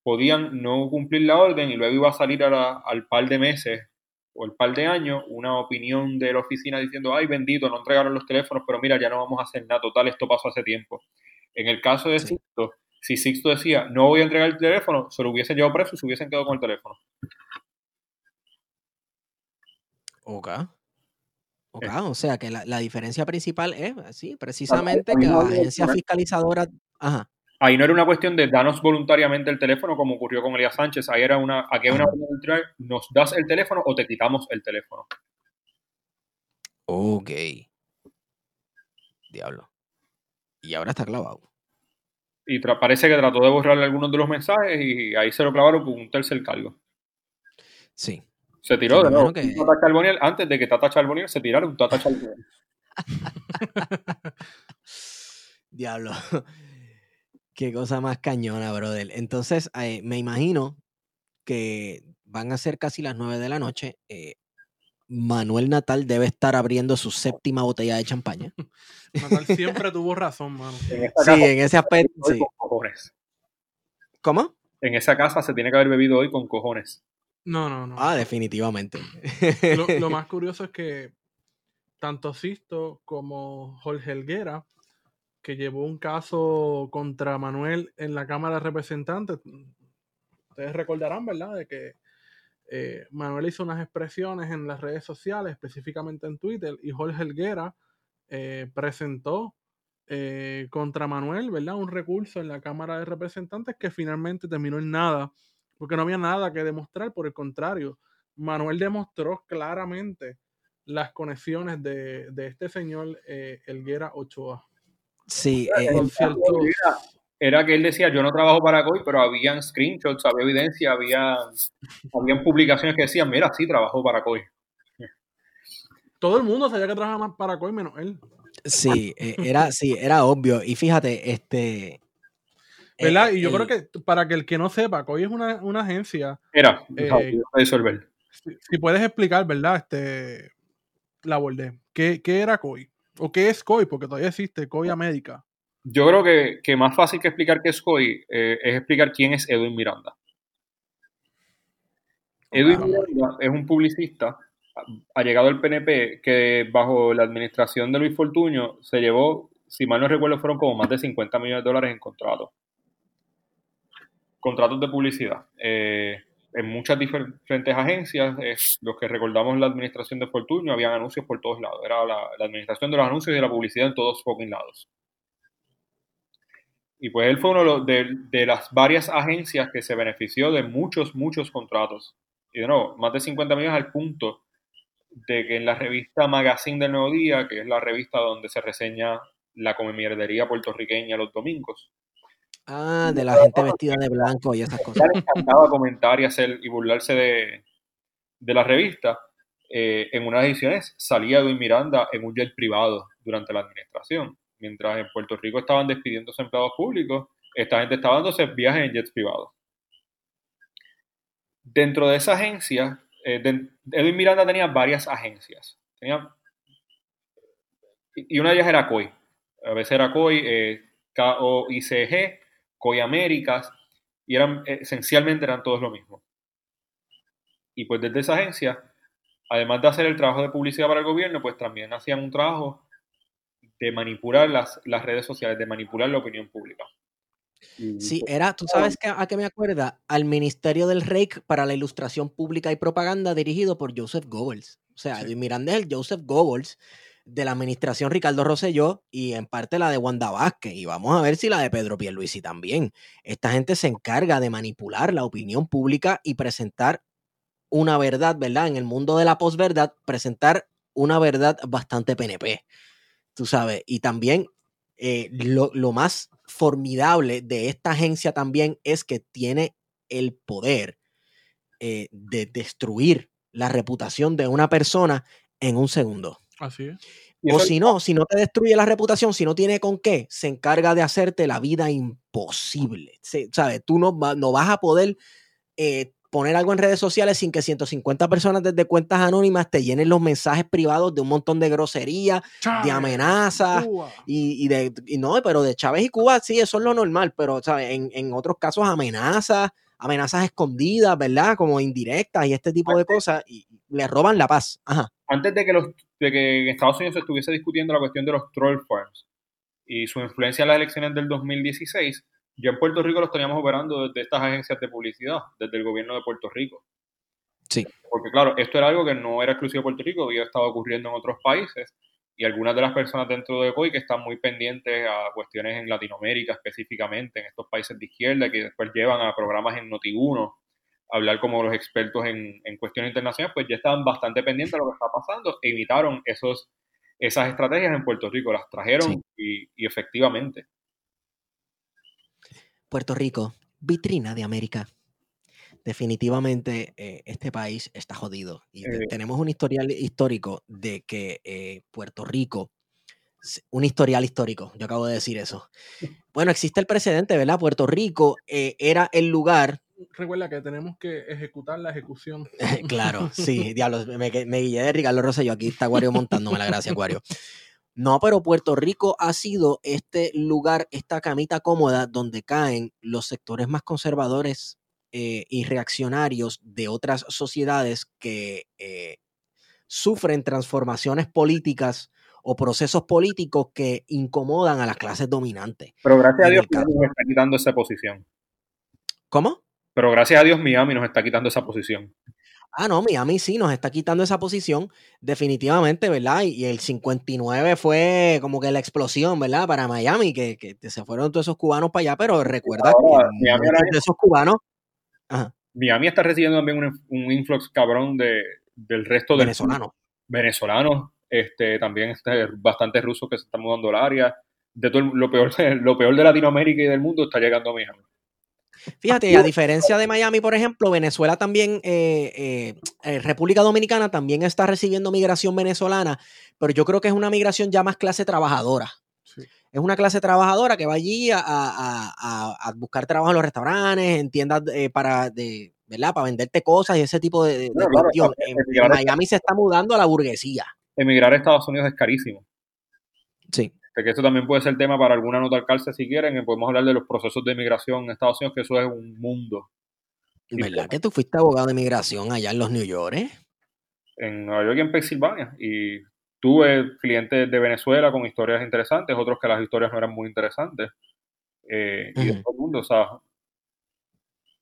Podían no cumplir la orden y luego iba a salir a la- al par de meses o el par de años una opinión de la oficina diciendo, ay bendito, no entregaron los teléfonos, pero mira, ya no vamos a hacer nada, total, esto pasó hace tiempo. En el caso de Sí. Sixto, si Sixto decía, no voy a entregar el teléfono, se lo hubiesen llevado preso y se hubiesen quedado con el teléfono. Ok. Ok, Eh. o sea que la, la diferencia principal es, sí, precisamente que las agencias fiscalizadoras, ajá, Ahí no era una cuestión de danos voluntariamente el teléfono como ocurrió con Elías Sánchez, ahí era una, aquí hay una nos das el teléfono o te quitamos el teléfono. ok. Diablo. Y ahora está clavado. y parece que trató de borrar algunos de los mensajes y ahí se lo clavaron con un tercer cargo. Sí. Se tiró Sí, de nuevo. que- un Tata Charboniel antes de que Tata Charboniel se tirara un Tata Charboniel. [laughs] Diablo. Qué cosa más cañona, brother. Entonces, eh, me imagino que van a ser casi las 9 de la noche. eh, Manuel Natal debe estar abriendo su séptima botella de champaña. [laughs] Natal siempre tuvo razón, mano. En Sí, casa en ese aspecto, hoy sí. con cojones. ¿Cómo? En esa casa se tiene que haber bebido hoy con cojones. No, no, no. Ah, definitivamente. Lo, lo [laughs] más curioso es que tanto Sisto como Jorge Helguera, que llevó un caso contra Manuel en la Cámara de Representantes, ustedes recordarán, ¿verdad?, de que eh, Manuel hizo unas expresiones en las redes sociales, específicamente en Twitter, y Jorge Helguera eh, presentó eh, contra Manuel, ¿verdad?, un recurso en la Cámara de Representantes que finalmente terminó en nada, porque no había nada que demostrar, por el contrario, Manuel demostró claramente las conexiones de, de este señor eh, Elguera Ochoa. Sí, eh, eh, Era, era que él decía, yo no trabajo para COI, pero habían screenshots, había evidencia, había, habían publicaciones que decían, mira, sí, trabajo para COI. todo el mundo sabía que trabajaba más para COI menos él. sí, eh, era, sí, era obvio. Y fíjate, este. ¿Verdad? eh, y yo el- creo que para que el que no sepa, COI es una, una agencia. Era, Eh, de disolver. Si, si puedes explicar, ¿verdad? Este, la abordé. ¿Qué, ¿Qué era COI? ¿O qué es COI? Porque todavía existe COI América. Yo creo que, que más fácil que explicar qué es COI eh, es explicar quién es Edwin Miranda. Edwin. Miranda es un publicista ha llegado al PNP que bajo la administración de Luis Fortuño se llevó, si mal no recuerdo, fueron como más de 50 millones de dólares en contratos. Contratos de publicidad. Eh, en muchas diferentes agencias, eh, los que recordamos la administración de Fortuño, habían anuncios por todos lados. Era la, administración de los anuncios y de la publicidad en todos fucking lados. Y pues él fue uno de, de las varias agencias que se benefició de muchos, muchos contratos. Y de nuevo, más de 50 millones al punto de que en la revista Magazine del Nuevo Día, que es la revista donde se reseña la comemierdería puertorriqueña los domingos, Ah, de la gente vestida de blanco y esas cosas. le encantaba comentar y hacer y burlarse de, de la revista. Eh, en unas ediciones salía Edwin Miranda en un jet privado durante la administración. Mientras en Puerto Rico estaban despidiéndose empleados públicos, esta gente estaba dándose viajes en jets privados. Dentro de esa agencia, eh, de- Edwin Miranda tenía varias agencias. Tenía, y y una de ellas era COI. A veces era COI, eh, K-O-I-C-G, COI Américas, y eran, eh, esencialmente eran todos lo mismo. Y pues desde esa agencia, además de hacer el trabajo de publicidad para el gobierno, pues también hacían un trabajo de manipular las, las redes sociales, de manipular la opinión pública. Y, Sí, pues, era, ¿tú sabes qué- a qué me acuerda? Al Ministerio del REIC para la Ilustración Pública y Propaganda dirigido por Joseph Goebbels. O sea, Sí. Miranda es el Joseph Goebbels de la administración Ricardo Rosselló y en parte la de Wanda Vázquez. Y vamos a ver si la de Pedro Pierluisi también. Esta gente se encarga de manipular la opinión pública y presentar una verdad, ¿verdad? En el mundo de la posverdad, presentar una verdad bastante PNP, tú sabes. Y también eh, lo, lo más formidable de esta agencia también es que tiene el poder eh, de destruir la reputación de una persona en un segundo. Así es. y O si no, si no te destruye la reputación, si no tiene con qué, se encarga de hacerte la vida imposible. Se- ¿Sabes? Tú no, no vas a poder eh, poner algo en redes sociales sin que 150 personas desde cuentas anónimas te llenen los mensajes privados de un montón de groserías, de amenazas. Y, y de, y no, pero de Chávez y Cuba sí, eso es lo normal, pero ¿sabes? En, en otros casos amenazas, amenazas escondidas, ¿verdad? Como indirectas y este tipo de cosas, y le roban la paz. Ajá. antes de que, los, de que en Estados Unidos se estuviese discutiendo la cuestión de los troll farms y su influencia en las elecciones del 2016, ya en Puerto Rico los teníamos operando desde estas agencias de publicidad, desde el gobierno de Puerto Rico. Sí. Porque claro, esto era algo que no era exclusivo de Puerto Rico, había estado ocurriendo en otros países y algunas de las personas dentro de COI que están muy pendientes a cuestiones en Latinoamérica específicamente, en estos países de izquierda, que después llevan a programas en Noti1, a hablar como los expertos en, en cuestiones internacionales, pues ya estaban bastante pendientes de lo que está pasando e imitaron esos, esas estrategias en Puerto Rico, las trajeron Sí. y, y efectivamente. Puerto Rico, vitrina de América. Definitivamente eh, este país está jodido. Y Eh. tenemos un historial histórico de que eh, Puerto Rico, un historial histórico, yo acabo de decir eso. [laughs] Bueno, existe el precedente, ¿verdad? Puerto Rico era el lugar Recuerda que tenemos que ejecutar la ejecución. claro, sí, [laughs] diablos, me, me guillé de Ricardo Rosselló, aquí está Acuario montándome la gracia, Acuario. No, pero Puerto Rico ha sido este lugar, esta camita cómoda donde caen los sectores más conservadores eh, y reaccionarios de otras sociedades que eh, sufren transformaciones políticas o procesos políticos que incomodan a las clases dominantes. Pero gracias a Dios Miami nos está quitando esa posición. ¿Cómo? Pero gracias a Dios Miami nos está quitando esa posición. Ah, no, Miami sí nos está quitando esa posición, definitivamente, ¿verdad? Y, el 59 fue como que la explosión, ¿verdad? Para Miami, que, que se fueron todos esos cubanos para allá, pero recuerda Ahora, que Miami esos cubanos, ajá, Miami está recibiendo también un, un influx cabrón de, del resto de Venezolano. venezolanos, este, también este, bastantes rusos que se están mudando al área. De todo el- lo, peor, lo peor de Latinoamérica y del mundo está llegando a Miami. Fíjate, a diferencia de Miami, por ejemplo, Venezuela también, eh, eh, eh, República Dominicana también está recibiendo migración venezolana, pero yo creo que es una migración ya más clase trabajadora. Sí. Es una clase trabajadora que va allí a, a- a- a buscar trabajo en los restaurantes, en tiendas eh, para, de, ¿verdad? para venderte cosas y ese tipo de, de claro, cuestión. En Miami se está mudando a la burguesía. Emigrar a Estados Unidos es carísimo. Sí. que esto también puede ser tema para alguna nota al calce si quieren, podemos hablar de los procesos de inmigración en Estados Unidos, que eso es un mundo. ¿Verdad que tú fuiste abogado de migración allá en los New York? eh? En Nueva York y en Pensilvania. Y tuve clientes de Venezuela con historias interesantes, otros que las historias no eran muy interesantes. Eh, Y de todo el mundo, o sea,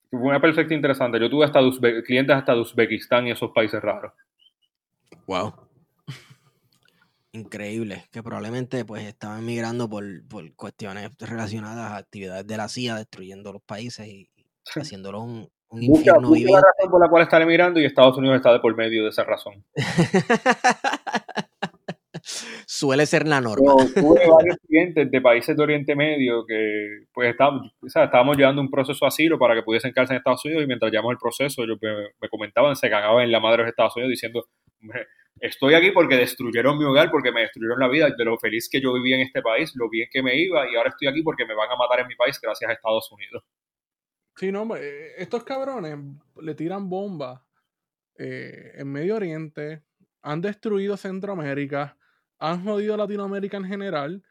fue una perspectiva interesante. Yo tuve hasta Uzbe- clientes hasta de Uzbekistán y esos países raros. Wow. [laughs] Increíble, que probablemente pues estaban migrando por, por cuestiones relacionadas a actividades de la CIA, destruyendo los países y y haciéndolos un, un infierno la viviente. razón por la cual están emigrando y Estados Unidos está de por medio de esa razón. [laughs] Suele ser la norma. Yo tuve varios clientes de países de Oriente Medio que pues estábamos, o sea, estábamos llevando un proceso de asilo para que pudiesen quedarse en Estados Unidos y mientras llevamos el proceso ellos me, me comentaban, se cagaban en la madre de los Estados Unidos diciendo, "Hombre, estoy aquí porque destruyeron mi hogar, porque me destruyeron la vida, de lo feliz que yo vivía en este país, lo bien que me iba y ahora estoy aquí porque me van a matar en mi país gracias a Estados Unidos. Sí, no, hombre, eh, estos cabrones le tiran bombas eh, en Medio Oriente, han destruido Centroamérica, han jodido Latinoamérica en general,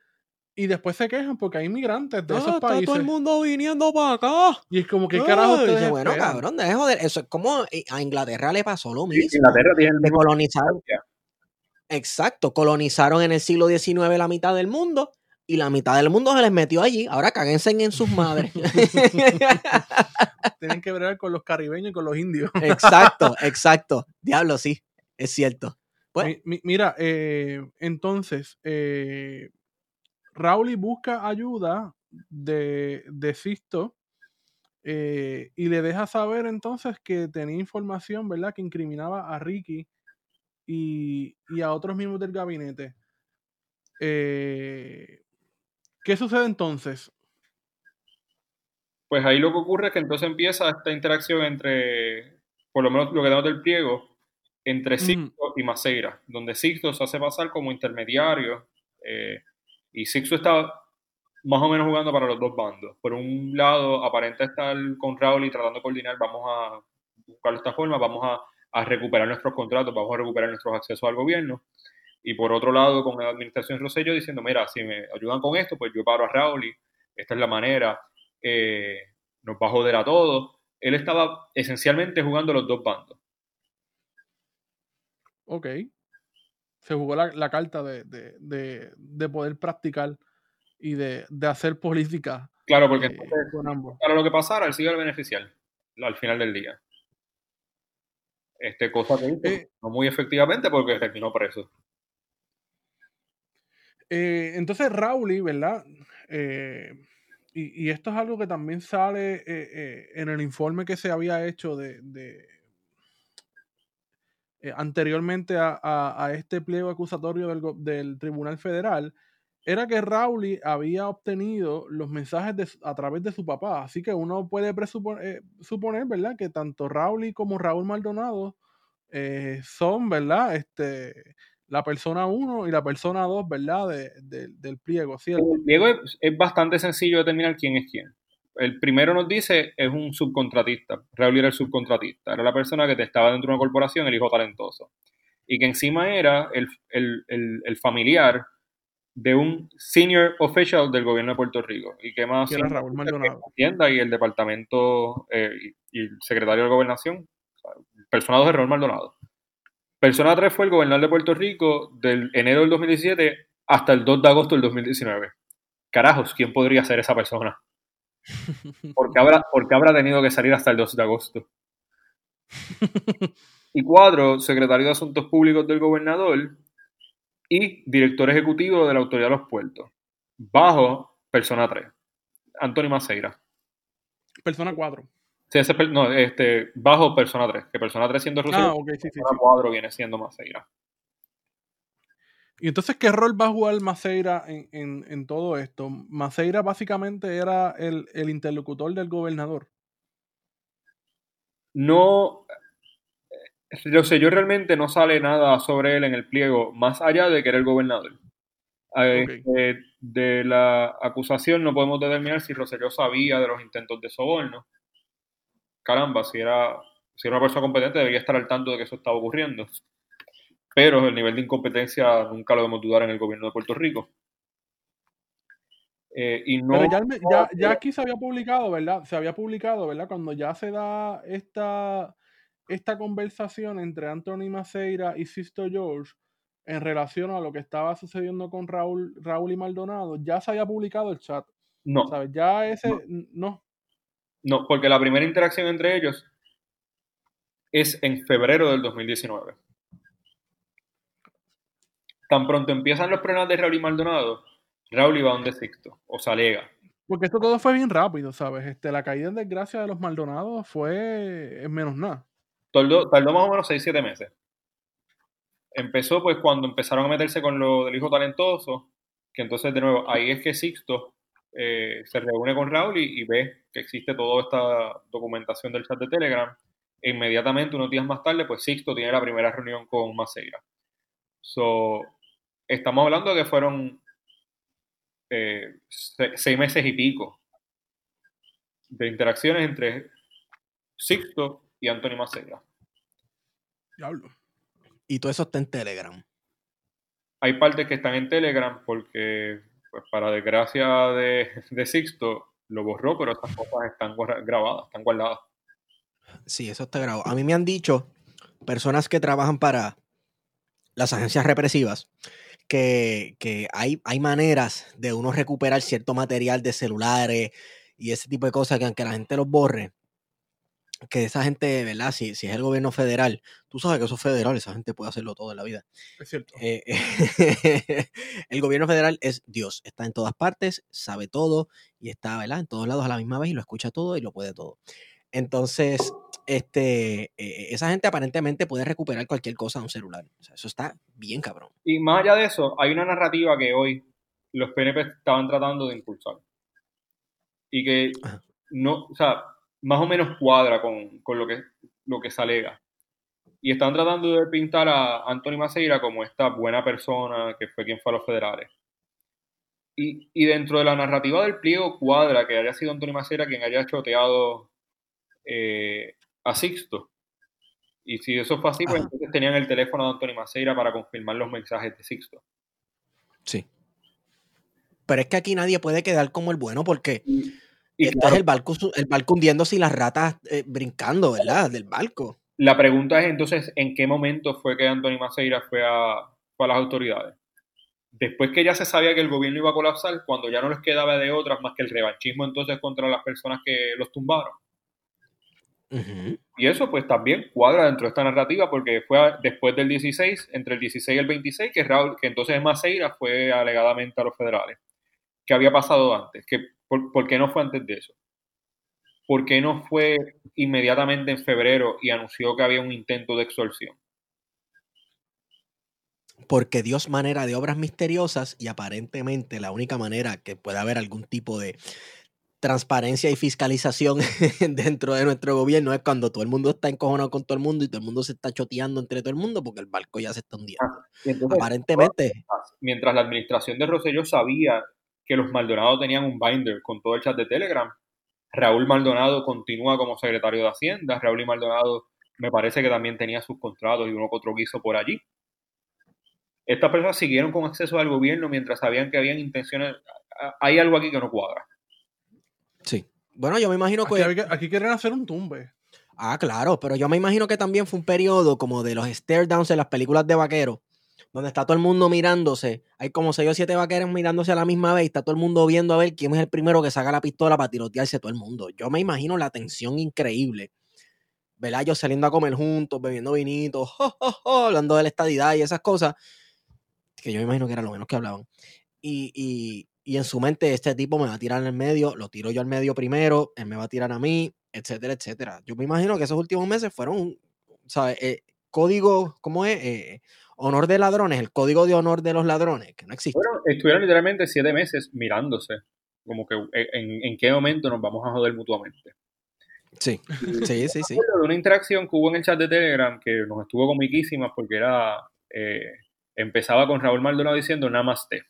y después se quejan porque hay inmigrantes de Ah, esos está países. todo el mundo viniendo para acá. Y es como, ¿qué Ah, carajo dice, ustedes bueno, esperan? cabrón, deje de joder. Eso es como eh, a Inglaterra le pasó lo mismo. Inglaterra tiene el Que colonizaron, exacto, colonizaron en el siglo XIX la mitad del mundo y la mitad del mundo se les metió allí. Ahora cáguense en sus madres. [laughs] Tienen que ver con los caribeños y con los indios. exacto, exacto. Diablo, sí, es cierto. Pues- Mi- mi- mira, eh, entonces, eh, Rowley busca ayuda de, de Sisto eh, y le deja saber entonces que tenía información, ¿verdad?, que incriminaba a Ricky y, y a otros miembros del gabinete. Eh, ¿Qué sucede entonces? Pues ahí lo que ocurre es que entonces empieza esta interacción entre, por lo menos lo que tenemos del pliego, entre Ujú. Sixto y Maceira, donde Sixto se hace pasar como intermediario eh, y Sixto está más o menos jugando para los dos bandos. Por un lado, aparenta estar con Raúl y tratando de coordinar, vamos a buscarlo de esta forma, vamos a, a recuperar nuestros contratos, vamos a recuperar nuestros accesos al gobierno. Y por otro lado, con la administración Rosselló diciendo, mira, si me ayudan con esto, pues yo paro a Raúl y esta es la manera, eh, nos va a joder a todos. Él estaba esencialmente jugando los dos bandos. Ok. Se jugó la, la carta de, de- de- de poder practicar y de, de hacer política Claro, porque eh, entonces, con ambos. para lo que pasara, él sigue el beneficiar al final del día. Este, cosa que Eh. no muy efectivamente porque terminó preso. Eh, entonces, Rowley, ¿verdad? Eh, y, y esto es algo que también sale eh, eh, en el informe que se había hecho de, de- eh, anteriormente a, este pliego acusatorio del, Tribunal Federal, era que Rowley había obtenido los mensajes a través de su papá. Así que uno puede presuponer, eh, suponer, ¿verdad? Que tanto Rowley como Raúl Maldonado eh, son, ¿verdad? Este, la persona 1 y la persona 2, ¿verdad? De- de- del pliego, ¿cierto? El pliego es bastante sencillo determinar quién es quién. El primero nos dice es un subcontratista. Raúl era el subcontratista. Era la persona que te estaba dentro de una corporación, el hijo talentoso. Y que encima era el, el- el- el familiar de un senior official del gobierno de Puerto Rico. Y que más era Raúl Maldonado. Hacienda y el departamento eh, y, y el secretario de gobernación. O sea, persona 2 es Raúl Maldonado. Persona 3 fue el gobernador de Puerto Rico del enero del 2017 hasta el 2 de agosto del 2019. Carajos, ¿quién podría ser esa persona? Porque habrá, porque habrá tenido que salir hasta el 2 de agosto. Y cuatro, secretario de Asuntos Públicos del gobernador y director ejecutivo de la Autoridad de los Puertos. Bajo persona 3, Antonio Maceira. Persona 4. Sí, ese no, este, bajo Persona 3, que Persona 3 siendo Rosselló, Ah, ok, sí, sí, sí. Persona 4 viene siendo Maceira. Y entonces, ¿qué rol va a jugar Maceira en, en- en todo esto? Maceira básicamente era el, el interlocutor del gobernador. No, yo sé, yo realmente no sale nada sobre él en el pliego, más allá de que era el gobernador. Eh, Ok. eh, de la acusación no podemos determinar si Rosselló sabía de los intentos de soborno. Caramba, si era, si era una persona competente debería estar al tanto de que eso estaba ocurriendo. Pero el nivel de incompetencia nunca lo debemos dudar en el gobierno de Puerto Rico. Eh, y no, Pero ya, ya, ya no- aquí se había publicado, ¿verdad? Se había publicado, ¿verdad? Cuando ya se da esta, esta conversación entre Anthony Maceira y Sisto George en relación a lo que estaba sucediendo con Raúl, Raúl y Maldonado, ya se había publicado el chat, no, ¿sabes? Ya ese, No. no. no, porque la primera interacción entre ellos es en febrero del 2019. Tan pronto empiezan los problemas de Raúl y Maldonado, Raúl iba donde Sixto, o Salega. Porque esto todo fue bien rápido, ¿sabes? Este, la caída en desgracia de los Maldonados fue en menos nada. Tardó, tardó más o menos 6-7 meses. Empezó pues cuando empezaron a meterse con lo del hijo talentoso, que entonces de nuevo ahí es que Sixto eh, se reúne con Raúl y, y ve que existe toda esta documentación del chat de Telegram. E inmediatamente, unos días más tarde, pues Sixto tiene la primera reunión con Maceira. So, estamos hablando de que fueron eh, se- seis meses y pico de interacciones entre Sixto y Anthony Maceira. Diablo. Y todo eso está en Telegram. Hay partes que están en Telegram porque, pues para desgracia de, de Sixto, lo borró, pero estas cosas están grabadas, están guardadas. Sí, eso está grabado. A mí me han dicho personas que trabajan para las agencias represivas que, que hay, hay maneras de uno recuperar cierto material de celulares y ese tipo de cosas que aunque la gente los borre, que esa gente, ¿verdad? Si, si es el gobierno federal, tú sabes que eso es federal, esa gente puede hacerlo todo en la vida. Es cierto. Eh, [laughs] el gobierno federal es Dios, está en todas partes, sabe todo y está, ¿verdad? En todos lados a la misma vez y lo escucha todo y lo puede todo. Entonces, este, eh, esa gente aparentemente puede recuperar cualquier cosa de un celular. O sea, eso está bien cabrón. Y más allá de eso, hay una narrativa que hoy los PNP estaban tratando de impulsar. Y que Ajá. no, o sea, más o menos cuadra con, con lo que lo que se alega. Y están tratando de pintar a Anthony Maceira como esta buena persona que fue quien fue a los federales. Y, y dentro de la narrativa del pliego cuadra que haya sido Anthony Maceira quien haya choteado eh, a Sixto. Y si eso fue así, pues Ajá. entonces tenían el teléfono de Anthony Maceira para confirmar los mensajes de Sixto. Sí. Pero es que aquí nadie puede quedar como el bueno porque Y, y esto claro, es el barco, el barco hundiéndose y las ratas eh, brincando, ¿verdad? Del barco. la pregunta es entonces, ¿en qué momento fue que Anthony Maceira fue a, fue a las autoridades? Después que ya se sabía que el gobierno iba a colapsar, cuando ya no les quedaba de otras más que el revanchismo entonces contra las personas que los tumbaron. Y eso pues también cuadra dentro de esta narrativa porque fue a- después del 16, entre el 16 y el 26, que, Raúl, que entonces Maceira fue alegadamente a los federales. ¿Qué había pasado antes? ¿Qué, por, por qué no fue antes de eso? ¿Por qué no fue inmediatamente en febrero y anunció que había un intento de extorsión? porque Dios manera de obras misteriosas y aparentemente la única manera que puede haber algún tipo de transparencia y fiscalización [laughs] dentro de nuestro gobierno es cuando todo el mundo está encojonado con todo el mundo y todo el mundo se está choteando entre todo el mundo porque el barco ya se está hundiendo. Entonces, Aparentemente, mientras la administración de Rosselló sabía que los Maldonado tenían un binder con todo el chat de Telegram, Raúl Maldonado continúa como secretario de Hacienda, Raúl y Maldonado me parece que también tenía sus contratos y uno que otro guiso por allí. Estas personas siguieron con acceso al gobierno mientras sabían que habían intenciones. Hay algo aquí que no cuadra. Sí. Bueno, yo me imagino que... aquí quieren hacer un tumbe. Ah, claro, pero yo me imagino que también fue un periodo como de los stare downs en las películas de vaqueros, donde está todo el mundo mirándose. Hay como seis o siete vaqueros mirándose a la misma vez y está todo el mundo viendo a ver quién es el primero que saca la pistola para tirotearse todo el mundo. Yo me imagino la tensión increíble. ¿Verdad? Ellos saliendo a comer juntos, bebiendo vinitos, [laughs] hablando de la estadidad y esas cosas, que yo me imagino que era lo menos que hablaban. Y, y, y en su mente este tipo me va a tirar en el medio, lo tiro yo al medio primero, él me va a tirar a mí, etcétera, etcétera. Yo me imagino que esos últimos meses fueron, ¿sabes? Eh, código, ¿cómo es? Eh, honor de ladrones, el código de honor de los ladrones, que no existe. Bueno, estuvieron literalmente siete meses mirándose, como que eh, en, en qué momento nos vamos a joder mutuamente. Sí, sí, sí, sí. De una interacción que hubo en el chat de Telegram que nos estuvo comiquísima porque era, empezaba con Raúl Maldonado diciendo Namaste.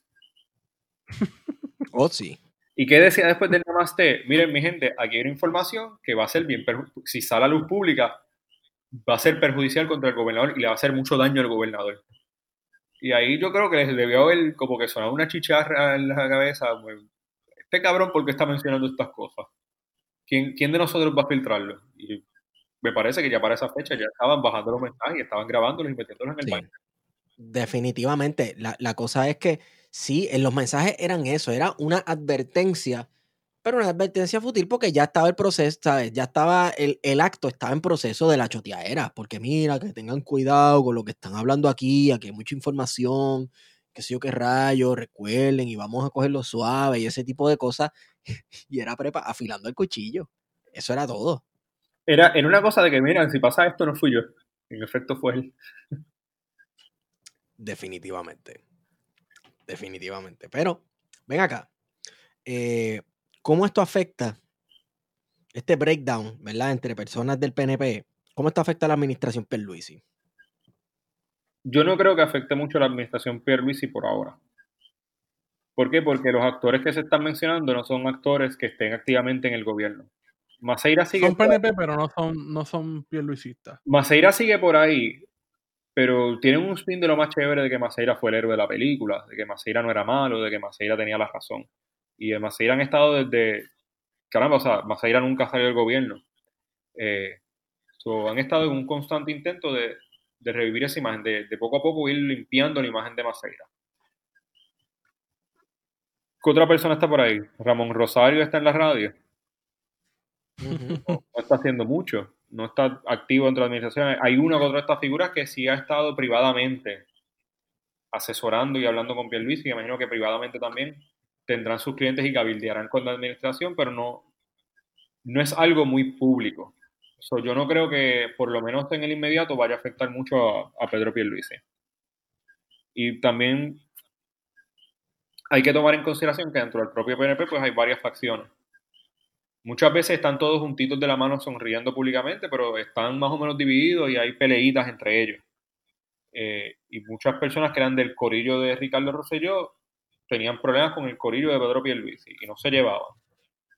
Oh, sí. ¿Y qué decía después del Namaste? Miren, mi gente, aquí hay una información que va a ser bien, si sale a luz pública, va a ser perjudicial contra el gobernador y le va a hacer mucho daño al gobernador. Y ahí yo creo que les debió haber como que sonar una chicharra en la cabeza. Este cabrón, ¿por qué está mencionando estas cosas? ¿Quién, ¿Quién de nosotros va a filtrarlo? Y me parece que ya para esa fecha ya estaban bajando los mensajes y estaban grabándolos y metiéndolos en el baño. Definitivamente. La, la cosa es que sí, en los mensajes eran eso, era una advertencia, pero una advertencia fútil porque ya estaba el proceso, ¿sabes? Ya estaba el, el acto, estaba en proceso de la choteadera, porque mira, que tengan cuidado con lo que están hablando aquí, aquí hay mucha información, que sé yo qué rayo, recuerden y vamos a cogerlo suave y ese tipo de cosas. [laughs] y era prepa afilando el cuchillo. Eso era todo. Era, en una cosa de que, mira, si pasa esto no fui yo. En efecto fue él. Definitivamente definitivamente. Pero, ven acá. Eh, ¿Cómo esto afecta este breakdown, ¿verdad? Entre personas del PNP. ¿Cómo esto afecta a la administración Pierluisi? Yo no creo que afecte mucho a la administración Pierluisi por ahora. ¿Por qué? Porque los actores que se están mencionando no son actores que estén activamente en el gobierno. Maceira sigue. Son PNP, pero no son, no son Pierluisistas. Maceira sigue por ahí, pero tienen un spin de lo más chévere de que Maceira fue el héroe de la película, de que Maceira no era malo, de que Maceira tenía la razón. Y de Maceira han estado desde. Caramba, o sea, Maceira nunca salió del gobierno. Eh, han estado en un constante intento de, revivir esa imagen, de, poco a poco ir limpiando la imagen de Maceira. ¿Qué otra persona está por ahí? Ramón Rosario está en la radio. no está haciendo mucho no está activo dentro de la administración. Hay una u otra de estas figuras que sí ha estado privadamente asesorando y hablando con Pierluisi, y imagino que privadamente también tendrán sus clientes y cabildearán con la administración, pero no, no es algo muy público. yo no creo que, por lo menos en el inmediato, vaya a afectar mucho a, a Pedro Pierluisi. Y también hay que tomar en consideración que dentro del propio PNP pues hay varias facciones. Muchas veces están todos juntitos de la mano sonriendo públicamente, pero están más o menos divididos y hay peleitas entre ellos. Eh, y muchas personas que eran del corillo de Ricardo Rosselló tenían problemas con el corillo de Pedro Pierluisi y no se llevaban.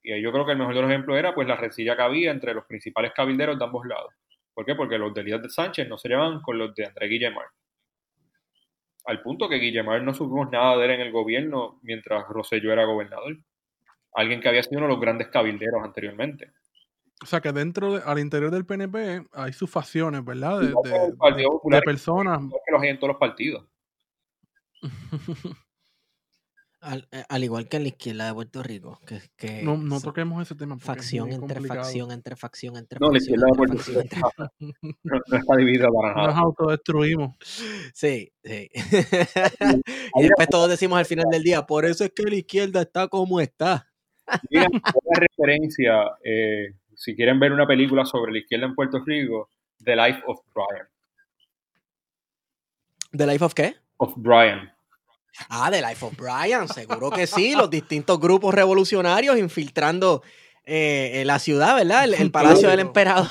Y yo creo que el mejor de los ejemplos era pues la rencilla que había entre los principales cabilderos de ambos lados. ¿Por qué? Porque los de de Sánchez no se llevaban con los de André Guillemar. Al punto que Guillemar no supimos nada de él en el gobierno mientras Rosselló era gobernador alguien que había sido uno de los grandes cabilderos anteriormente. O sea que dentro, al interior del PNP hay sus facciones, ¿verdad? De, de, personas. Que los hay en todos los partidos. [laughs] Eh, al, igual que en la izquierda de Puerto Rico. Que, no, no toquemos ese tema. Facción entre facción, entre facción, entre no, [laughs] facción. No, la izquierda de Puerto Rico no, está dividida para nada. Nos autodestruimos. Sí, sí. [laughs] y después todos decimos al final del día, por eso es que la izquierda está como está. Mira, una referencia, eh, si quieren ver una película sobre la izquierda en Puerto Rico, The Life of Brian. ¿The Life of qué? Of Brian. Ah, The Life of Brian, seguro que sí, los distintos grupos revolucionarios infiltrando eh, la ciudad, ¿verdad? El, palacio del emperador.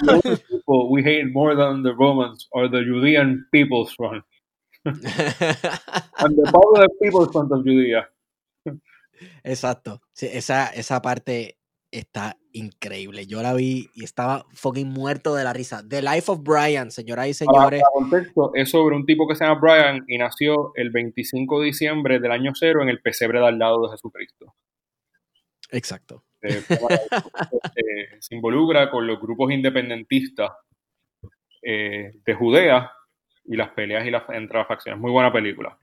We hate more than the Romans or the Judean people's front. [laughs] and the power of people's front of Judea. Exacto. esa, esa parte está increíble. Yo la vi y estaba fucking muerto de la risa. The Life of Brian, señoras y señores. contexto, es sobre un tipo que se llama Brian y nació el 25 de diciembre del año cero en el pesebre de al lado de Jesucristo. Exacto. Eh, [laughs] eh, se involucra con los grupos independentistas eh, de Judea y las peleas y las, entre las facciones. Muy buena película.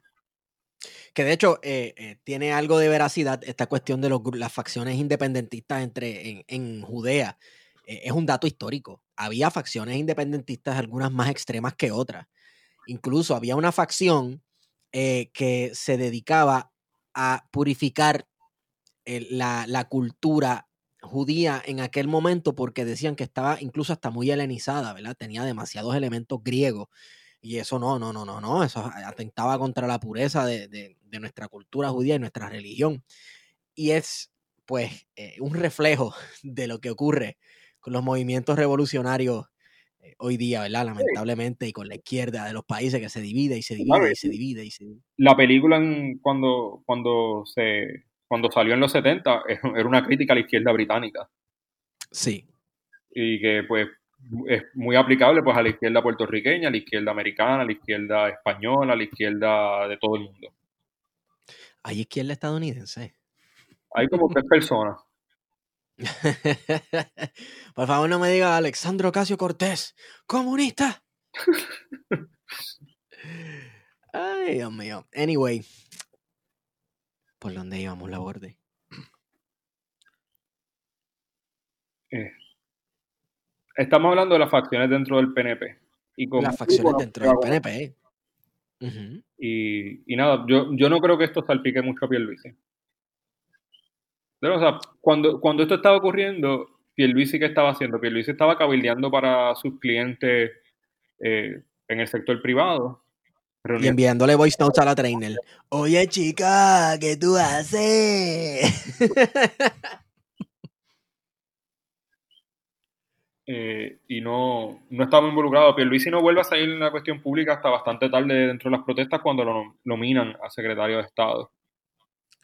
Que de hecho eh, eh, tiene algo de veracidad esta cuestión de las facciones independentistas entre, en, Judea. Eh, es un dato histórico. Había facciones independentistas, algunas más extremas que otras. Incluso había una facción que se dedicaba a purificar la, la cultura judía en aquel momento porque decían que estaba incluso hasta muy helenizada, ¿verdad? Tenía demasiados elementos griegos. Y eso no, no, no, no, no, eso atentaba contra la pureza de, de, de nuestra cultura judía y nuestra religión. Y es, pues, eh, un reflejo [laughs] de lo que ocurre con los movimientos revolucionarios eh, hoy día, ¿verdad? Lamentablemente, y con la izquierda de los países que se divide y se divide y se divide y se divide. La película en, cuando, cuando se cuando salió en los 70 [laughs] era una crítica a la izquierda británica. Sí. Y que pues es muy aplicable pues a la izquierda puertorriqueña, a la izquierda americana, a la izquierda española, a la izquierda de todo el mundo. Hay izquierda estadounidense. Hay como tres personas. [laughs] Por favor, no me diga Alexandro Casio Cortés, comunista. [laughs] Ay, Dios mío. Anyway, ¿por dónde íbamos la borde? Eh, estamos hablando de las facciones dentro del PNP. Y como las facciones dentro del PNP. Uh -huh. y, y, nada, yo, yo no creo que esto salpique mucho a Pierluisi. Pero, o sea, cuando, cuando esto estaba ocurriendo, Pierluisi, ¿qué estaba haciendo? Pierluisi estaba cabildeando para sus clientes eh, en el sector privado. Y enviándole voice notes a la trainer. Oye, chica, ¿qué tú haces? [laughs] eh, y no, no estaba involucrado. Pierluisi no vuelve a salir en la cuestión pública hasta bastante tarde dentro de las protestas cuando lo nominan a secretario de Estado.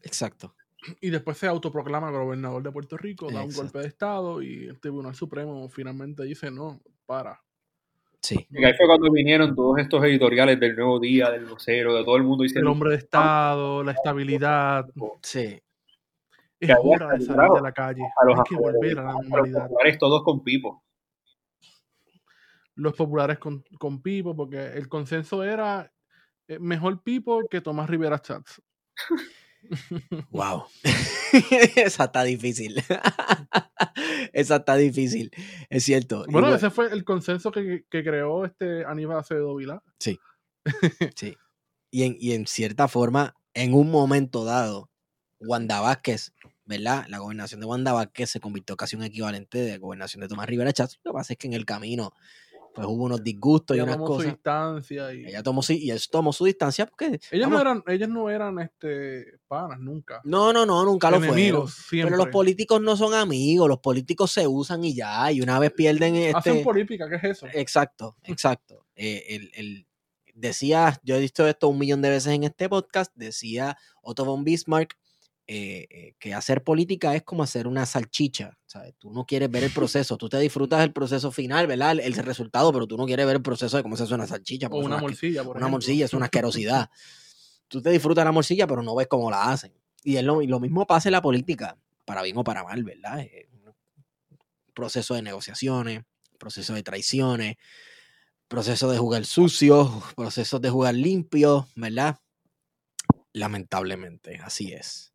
Exacto. Y después se autoproclama gobernador de Puerto Rico, da un golpe de Estado y el Tribunal Supremo finalmente dice, no, para. Sí. Y ahí fue cuando vinieron todos estos editoriales del Nuevo Día, del Vocero, de todo el mundo diciendo... El hombre de Estado, la estabilidad. Sí. Es hora de salir de la calle. A los Hay que volver a la normalidad. Todos con pipo. Los populares con, con pipo, porque el consenso era eh, mejor pipo que Tomás Rivera Chats. [laughs] Wow. [laughs] Esa está difícil. [laughs] Esa está difícil. Es cierto. Bueno, ese fue el consenso que, que creó este Aníbal Acevedo Vilá. Sí. sí. Y en, y en cierta forma, en un momento dado, Wanda Vázquez, ¿verdad? La gobernación de Wanda Vázquez se convirtió casi en un equivalente de la gobernación de Tomás Rivera Chats. Lo que pasa es que en el camino pues hubo unos disgustos ella y unas tomó cosas. su distancia y Ella tomó, y él tomó su distancia porque... ellos no eran ellos no eran este panas nunca no, no, no, nunca lo fueron. siempre Pero los políticos no son amigos, los políticos se usan y ya, y una vez pierden este... hacen política ¿qué es eso? Exacto, exacto. Eh, el, el, decía, yo he visto esto un millón de veces en este podcast, decía Otto von Bismarck, eh, eh, que hacer política es como hacer una salchicha, ¿sabes? Tú no quieres ver el proceso, tú te disfrutas el proceso final, ¿verdad? El, el resultado, pero tú no quieres ver el proceso de cómo se hace una salchicha. o una morcilla, por Una ejemplo. morcilla es una asquerosidad. tú te disfrutas la morcilla, pero no ves cómo la hacen. Y, es lo, y lo mismo pasa en la política, para bien o para mal, ¿verdad? Es un proceso de negociaciones, proceso de traiciones, proceso de jugar sucio, procesos de jugar limpio, ¿verdad? Lamentablemente, así es.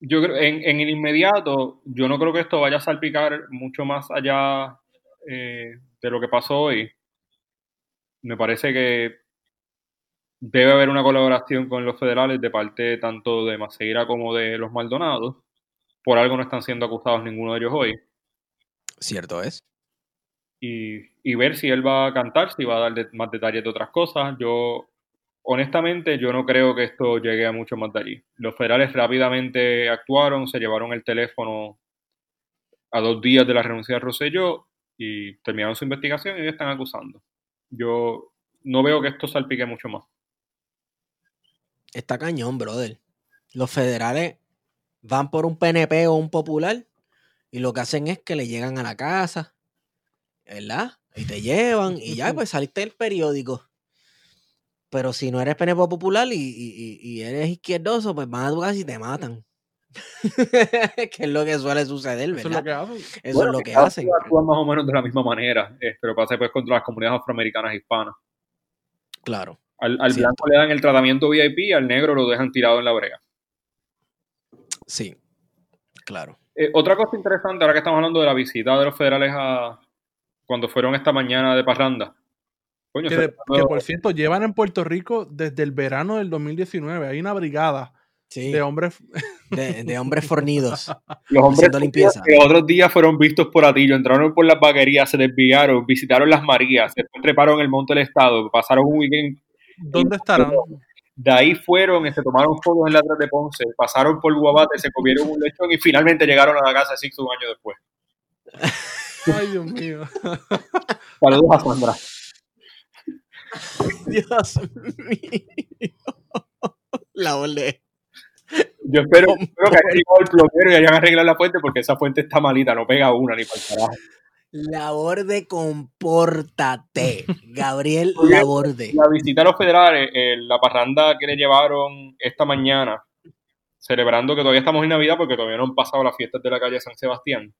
Yo creo, en, en, el inmediato, yo no creo que esto vaya a salpicar mucho más allá eh, de lo que pasó hoy. Me parece que debe haber una colaboración con los federales de parte tanto de Maceira como de los Maldonados. Por algo no están siendo acusados ninguno de ellos hoy. Cierto es. Y, y ver si él va a cantar, si va a dar de, más detalles de otras cosas. Yo honestamente, yo no creo que esto llegue a mucho más de allí. Los federales rápidamente actuaron, se llevaron el teléfono a dos días de la renuncia de Rosselló y terminaron su investigación y ellos están acusando. Yo no veo que esto salpique mucho más. Está cañón, brother. Los federales van por un PNP o un popular y lo que hacen es que le llegan a la casa, ¿verdad? Y te llevan y ya, pues saliste del periódico. Pero si no eres PNP popular y, y, y, eres izquierdoso, pues van a tu casa y te matan. [laughs] que es lo que suele suceder, ¿verdad? Eso es lo que hacen. Eso bueno, es lo que hacen. Actúan más o menos de la misma manera, eh, pero pasa pues contra las comunidades afroamericanas hispanas. Claro. Al, al blanco le dan el tratamiento VIP y al negro lo dejan tirado en la brega. Sí, claro. Eh, otra cosa interesante, ahora que estamos hablando de la visita de los federales a cuando fueron esta mañana de parranda. Coño, que, de, que, por cierto, llevan en Puerto Rico desde el verano del 2019. Hay una brigada Sí, de hombres. [laughs] de, de hombres fornidos. [laughs] Los hombres Haciendo limpieza. que otros días fueron vistos por Atillo, entraron por las vaquerías, se desviaron, visitaron las Marías, después treparon el Monte del Estado, pasaron un weekend ¿Dónde estarán? De ahí fueron, se tomaron fotos en la atrás de Ponce, pasaron por Guabate, se comieron un lechón y finalmente llegaron a la casa de Sixto un año después. [laughs] Ay, Dios mío. Saludos a Sandra. [laughs] Dios mío. La volé. Yo espero, espero que hayan llegado el plomero y hayan arreglado la fuente porque esa fuente está malita, no pega una ni para el carajo. Laborde, compórtate. Gabriel Laborde. La visita a los federales, eh, la parranda que le llevaron esta mañana, celebrando que todavía estamos en Navidad porque todavía no han pasado las fiestas de la calle San Sebastián.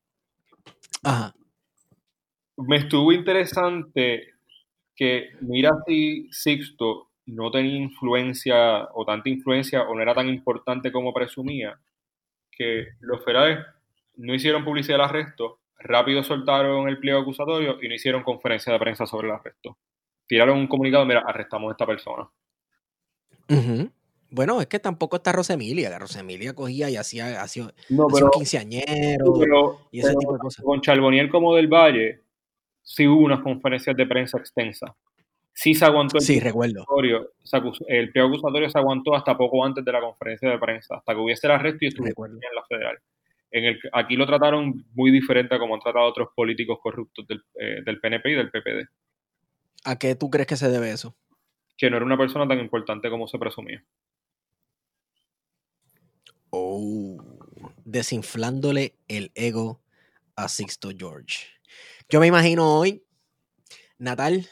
Ajá. me estuvo interesante que mira si Sixto no tenía influencia o tanta influencia o no era tan importante como presumía, que los federales no hicieron publicidad del arresto, rápido soltaron el pliego acusatorio y no hicieron conferencia de prensa sobre el arresto. Tiraron un comunicado, mira, arrestamos a esta persona. Ujú. Bueno, es que tampoco está Rosemilia. que Rosemilia cogía y hacía, hacía, No, hacía pero, un quinceañero pero- y ese pero tipo de cosas. con Charboniel como del Valle, sí hubo unas conferencias de prensa extensas. Sí se aguantó el Sí, recuerdo. acusatorio, se acus- el pliego acusatorio se aguantó hasta poco antes de la conferencia de prensa, hasta que hubiese el arresto y Recuerdo. en la federal. En el, aquí lo trataron muy diferente a como han tratado otros políticos corruptos del, eh, del PNP y del PPD, ¿A qué tú crees que se debe eso? que no era una persona tan importante como se presumía. Oh, desinflándole el ego a Sixto George. Yo me imagino hoy, Natal.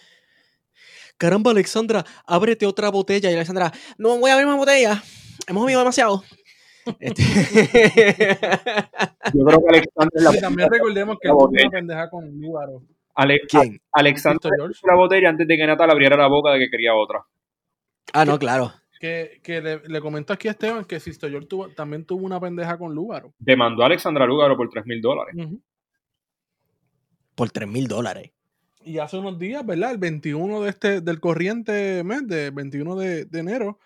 Caramba, Alexandra, ábrete otra botella. Y Alexandra, no voy a abrir más botella. Hemos bebido demasiado. Este- [laughs] Yo creo que Alexander la, Y también recordemos que la él tuvo botella. una pendeja con Lúbaro. Ale- ¿Quién? Puso la botella antes de que Natal abriera la boca de que quería otra. Ah, no, claro. Que, que le, le comentó aquí a Esteban que Sisto George tuvo, también tuvo una pendeja con Lúbaro. Demandó a Alexandra Lúgaro por 3 mil dólares. Ujú. Por 3 mil dólares. Y hace unos días, ¿verdad? El 21 de este, del corriente mes, de 21 de, de enero,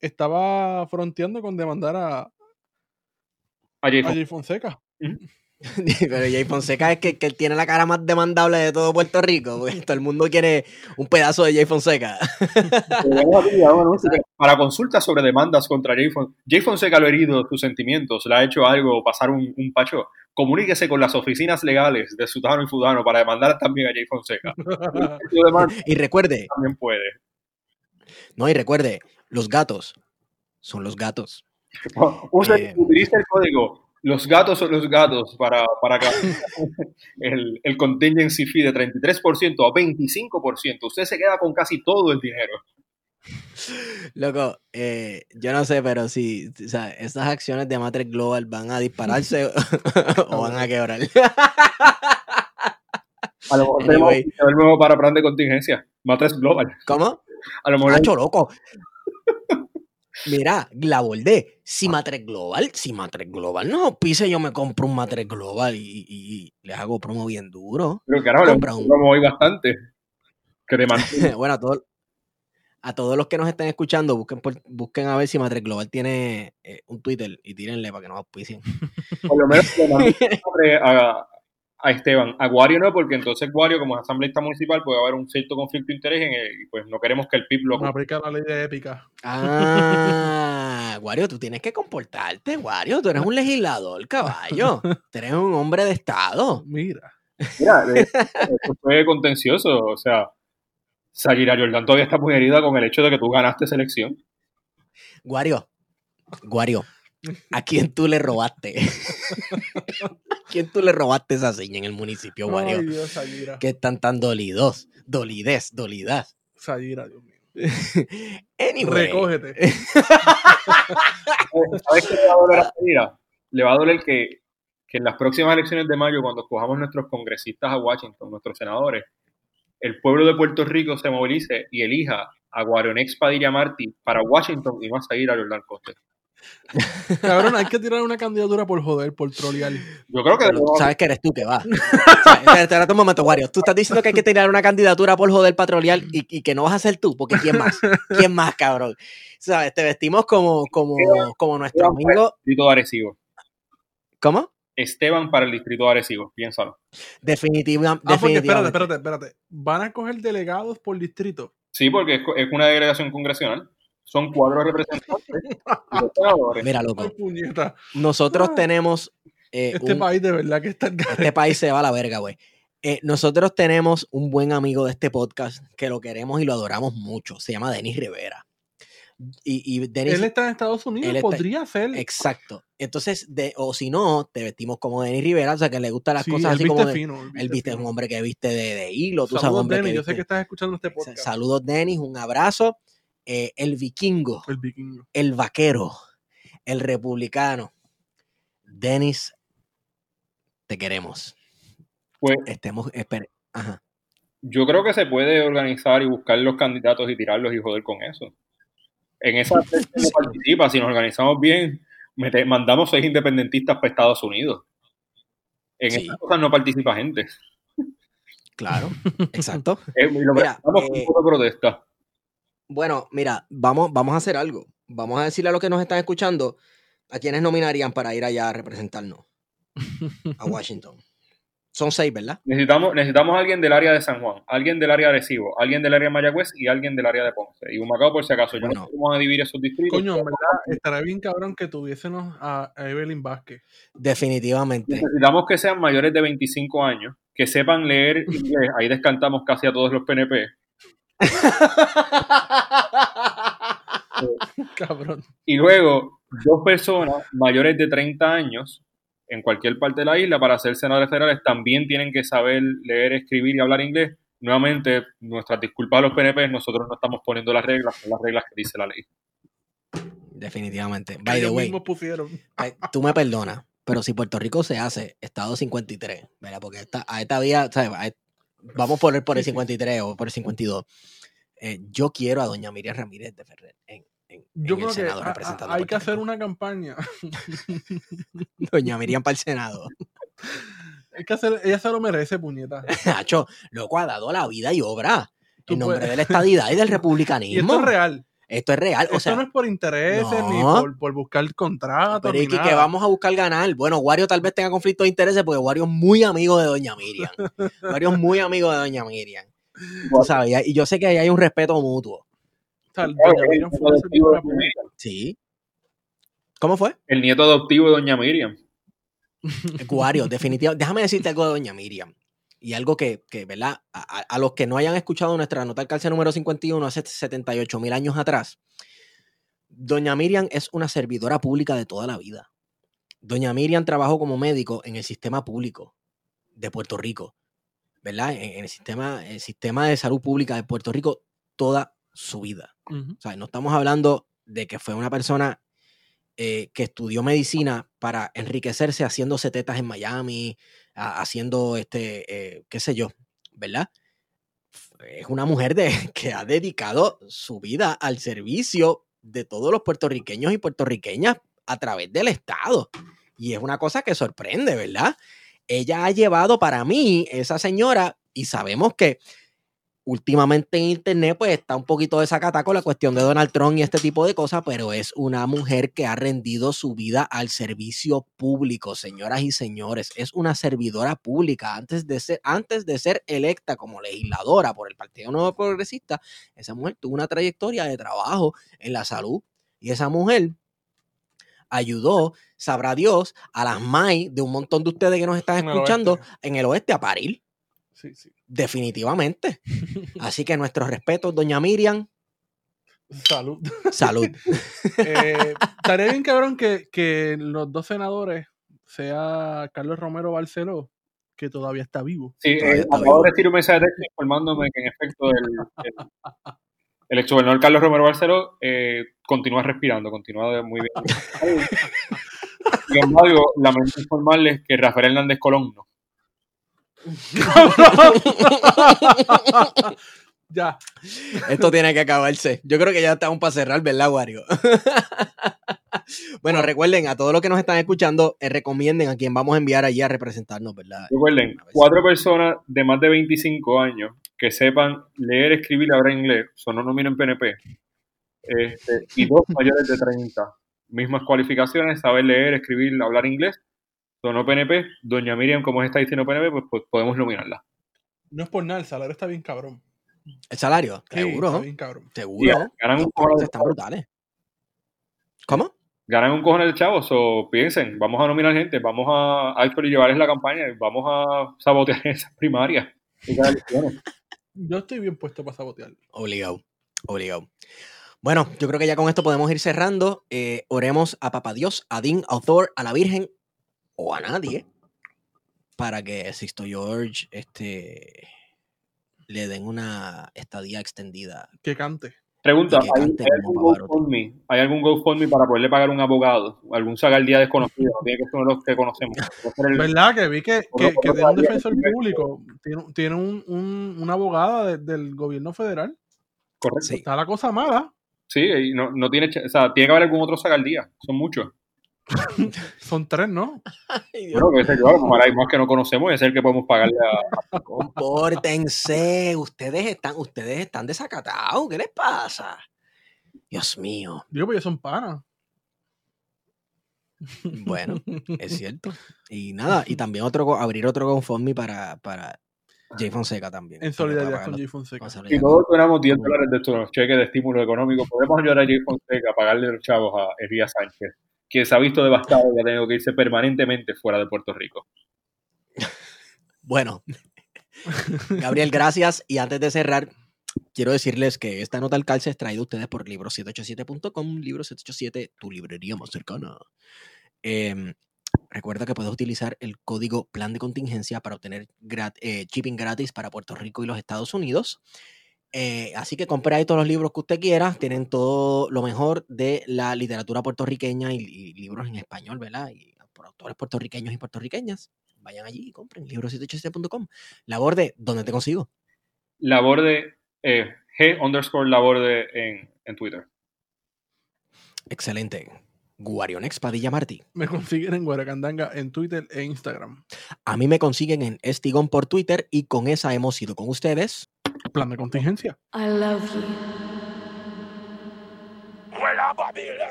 estaba fronteando con demandar a, A Jay a Fonseca. Jay Fonseca. [laughs] Pero Jay Fonseca es que, que él tiene la cara más demandable de todo Puerto Rico. porque todo el mundo quiere un pedazo de Jay Fonseca. [laughs] [laughs] Para consultas sobre demandas contra Jay Fonseca, Jay Fonseca lo ha herido sus sentimientos, le ha hecho algo, pasar un, un pacho. Comuníquese con las oficinas legales de Sudano y Fudano para demandar también a Jay Fonseca. [laughs] Y recuerde, también puede. no, y recuerde, los gatos son los gatos. [laughs] Use- Eh. Utilice el código los gatos son los gatos para, para [laughs] el, el contingency fee de 33% a 25%. Usted se queda con casi todo el dinero. Loco, eh, yo no sé, pero si o sea, estas acciones de Matrix Global van a dispararse [laughs] [laughs] o van a quebrar. A lo mejor Anyway. tenemos el nuevo para plan de contingencia. Matres Global. ¿Cómo? A lo mejor Nacho, loco. [laughs] Mira, la bordé. Si Matrix Global, si Matrix Global no pise, yo me compro un Matrix Global y, y- y les hago promo bien duro. Pero carajo, un- promo hoy bastante. Que te bueno, a todos, a todos los que nos estén escuchando, busquen, por- busquen a ver si Matrix Global tiene eh, un Twitter y tírenle para que nos auspicien. Por lo menos [laughs] a, a Esteban. A Guario no, porque entonces Guario, como es asambleísta municipal, puede haber un cierto conflicto de interés en el- y pues no queremos que el PIB lo No aplica la ley de épica. Ah, Wario, tú tienes que comportarte, Wario. Tú eres un legislador, caballo. Tú eres un hombre de Estado. Mira. Mira, esto fue contencioso. O sea, Sayira Jordan todavía está muy herida con el hecho de que tú ganaste esa elección. Guario, Guario, ¿a quién tú le robaste? ¿A quién tú le robaste esa seña en el municipio, Guario? Ay, Dios, Sayira. Que están tan dolidos, dolides, dolidas. Sayira, Dios mío. [laughs] Anyway. Recógete. ¿Sabes qué le va a doler a Sayira? Le va a doler que, que en las próximas elecciones de mayo, cuando escojamos nuestros congresistas a Washington, nuestros senadores, el pueblo de Puerto Rico se movilice y elija a Guarionex Padilla Martí para Washington y más a ir a Jordan Coste. [laughs] Cabrón, hay que tirar una candidatura por joder, por trolear. Yo creo que Pero sabes que eres tú que va. [laughs] Espérate, un momento, Wario. Tú estás diciendo que hay que tirar una candidatura por joder patrolial y, y que no vas a ser tú, porque ¿quién más? ¿Quién más, cabrón? ¿Sabes? Te vestimos como, como, como nuestro amigo. de Arecibo. ¿Cómo? Esteban para el distrito de Arecibo, piénsalo. Definitiva, Ah, porque espérate, definitivamente. espérate, espérate. ¿Van a coger delegados por distrito? Sí, porque es, es una delegación congresional. Son cuatro representantes. [laughs] Mira, loco. Nosotros Ah. tenemos. eh, Este un- país de verdad que está en este país se va a la verga, güey. Eh, nosotros tenemos un buen amigo de este podcast que lo queremos y lo adoramos mucho. Se llama Denis Rivera. Y, y Denis. Él está en Estados Unidos, él está- podría ser. Exacto. Entonces, de, o si no, te vestimos como Denis Rivera, o sea, que le gustan las Sí, cosas así como. fino. él él viste es fino. un hombre que viste de, de hilo, tú sabes, Saludos, hombre Denny, que yo sé que estás escuchando este podcast. Saludos, Denis, un abrazo. Eh, el vikingo, El vikingo. el vaquero, el republicano. Denis, te queremos. Pues Estemos, espere. Ajá. yo creo que se puede organizar y buscar los candidatos y tirarlos y joder con eso. En esa no participa, si nos organizamos bien, mete- mandamos seis independentistas para Estados Unidos. En Sí. esas cosas no participa gente. Claro, [laughs] exacto. Eh, lo Mira, eh, protesta. Bueno, mira, vamos, vamos a hacer algo. Vamos a decirle a los que nos están escuchando a quienes nominarían para ir allá a representarnos a [laughs] Washington. Son seis, ¿verdad? Necesitamos, necesitamos a alguien del área de San Juan, alguien del área de Arecibo, alguien del área de Mayagüez y alguien del área de Ponce. Y un Macao por si acaso. Yo Bueno. no sé cómo van a dividir esos distritos. Coño, en verdad, estaría bien cabrón que tuviésemos a, a Evelyn Vázquez. Definitivamente. Necesitamos que sean mayores de 25 años, que sepan leer [laughs] inglés. Ahí descantamos casi a todos los PNP. [laughs] Cabrón. Y luego, dos personas mayores de 30 años en cualquier parte de la isla para ser senadores federales también tienen que saber leer, escribir y hablar inglés. Nuevamente, nuestras disculpas a los PNP, nosotros no estamos poniendo las reglas, son las reglas que dice la ley. Definitivamente. By the way, pusieron. tú me perdonas, pero si Puerto Rico se hace Estado 53, ¿verdad? Porque esta, a esta vía, ¿sabes? A- vamos por el, por el Sí, sí. 53 o por el 52. Eh, yo quiero a doña Miriam Ramírez de Ferrer en, en- Yo en creo el que a- a- hay que hacer una campaña. [laughs] Doña Miriam para el Senado. Hay que hacer, ella se lo merece, puñeta. [laughs] Nacho, loco, ha dado la vida y obra Tú en nombre puedes- de la estadidad y del [laughs] Y republicanismo. esto es real. Esto es real. O esto sea, no es por intereses ni por, por buscar contratos. pero es que, que vamos a buscar ganar. Bueno, Wario tal vez tenga conflicto de intereses porque Wario es muy amigo de Doña Miriam. Wario es muy amigo de Doña Miriam. Y- y yo sé que ahí hay un respeto mutuo. Sea, Claro, Doña Miriam fue una. Sí. ¿Cómo fue? El nieto adoptivo de Doña Miriam. [laughs] Wario, definitivamente. Déjame decirte algo de Doña Miriam. Y algo que, que ¿verdad? A, los que no hayan escuchado nuestra nota al calce número 51 hace 78 mil años atrás, Doña Miriam es una servidora pública de toda la vida. Doña Miriam trabajó como médico en el sistema público de Puerto Rico, ¿verdad? En, en el, sistema, el sistema de salud pública de Puerto Rico toda su vida. O sea, no estamos hablando de que fue una persona eh, que estudió medicina para enriquecerse haciendo setetas en Miami, a- haciendo este, eh, qué sé yo, ¿verdad? Es una mujer de, [laughs] que ha dedicado su vida al servicio de todos los puertorriqueños y puertorriqueñas a través del Estado. Y es una cosa que sorprende, ¿verdad? Ella ha llevado para mí, esa señora, y sabemos que últimamente en internet pues está un poquito desacatada con la cuestión de Donald Trump y este tipo de cosas, pero es una mujer que ha rendido su vida al servicio público, señoras y señores, es una servidora pública antes de ser antes de ser electa como legisladora por el Partido Nuevo Progresista, esa mujer tuvo una trayectoria de trabajo en la salud y esa mujer ayudó, sabrá Dios, a las MAI de un montón de ustedes que nos están En el escuchando oeste. en el oeste a parir. Sí, sí. Definitivamente. [laughs] Así que nuestros respetos, doña Miriam. Salud. Salud. [laughs] Eh, estaría bien, cabrón, que, que los dos senadores sea Carlos Romero Barceló, que todavía está vivo. Sí, eh, acabo de recibir un mensaje de texto informándome que en efecto el, el, el exgobernador Carlos Romero Barceló eh, continúa respirando, continúa muy bien. [laughs] Sin embargo, lamento informarles que Rafael Hernández Colón no. Ya. Esto tiene que acabarse. Yo creo que ya estamos para cerrar, ¿verdad, Wario? bueno, recuerden, a todos los que nos están escuchando, eh, recomienden a quien vamos a enviar allí a representarnos, ¿verdad? Recuerden, cuatro personas de más de 25 años que sepan leer, escribir y hablar inglés, son no nominen PNP, este, y dos [laughs] mayores de 30. Mismas cualificaciones, saber leer, escribir, hablar inglés, sonó PNP. Doña Miriam, como está diciendo PNP, pues, pues podemos nominarla. No es por nada, el salario está bien cabrón. ¿El salario? Sí, Seguro. Está bien cabrón. Seguro. Yeah, ganan un de están brutales. ¿Cómo? ganan un cojón de chavos, o piensen, vamos a nominar gente, vamos a actually llevarles la campaña, vamos a sabotear [laughs] esas primarias. Yo estoy bien puesto para sabotear. Obligado. Obligado. Bueno, yo creo que ya con esto podemos ir cerrando. Eh, oremos a Papá Dios, a Dean, a Thor, a la Virgen o a nadie para que Sisto George este, le den una estadía extendida. Que cante. Pregunta, que ¿hay, cante hay algún. GoFundMe? ¿Hay algún GoFundMe para poderle pagar un abogado? ¿Algún día desconocido? No tiene que ser uno de los que conocemos. El- ¿Verdad? Que vi que, que, tiene un defensor público, tiene, tiene un, un- una abogada de- del gobierno federal. Correcto. Sí. Está la cosa mala. Sí, y no, no tiene, o sea, tiene que haber algún otro día. Son muchos. Son tres, ¿no? Ay. Bueno, que sé yo, a lo mejor hay más que no conocemos y es el que podemos pagarle a... Compórtense, ustedes están, ustedes están desacatados, ¿qué les pasa? Dios mío. Digo, pues ellos son panas. Bueno, [laughs] es cierto. Y nada, y también otro abrir otro GoFundMe para, para Jay Fonseca también. En solidaridad con los- Jay Fonseca. Si todos tuviéramos 10 dólares de estos cheques de estímulo económico, podemos ayudar a Jay Fonseca a pagarle los chavos a Elías Sánchez, que se ha visto devastado y ha tenido que irse permanentemente fuera de Puerto Rico. Bueno, Gabriel, gracias. Y antes de cerrar, quiero decirles que esta nota al calce es traída a ustedes por libro787.com, libro787, tu librería más cercana. Em, recuerda que puedes utilizar el código plan de contingencia para obtener grat- eh, shipping gratis para Puerto Rico y los Estados Unidos. Eh, así que compre ahí todos los libros que usted quiera. Tienen todo lo mejor de la literatura puertorriqueña y, y libros en español, ¿verdad? Y por autores puertorriqueños y puertorriqueñas. Vayan allí y compren libro787.com. Laborde, ¿dónde te consigo? Laborde, eh, G underscore Laborde en, en Twitter. Excelente. Guarionex Padilla Martí. Me consiguen en Guaracandanga en Twitter e Instagram. A mí me consiguen en Estigón por Twitter y con esa hemos ido con ustedes. Plan de contingencia. I love you.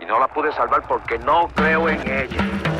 y no la pude salvar porque no creo en ella.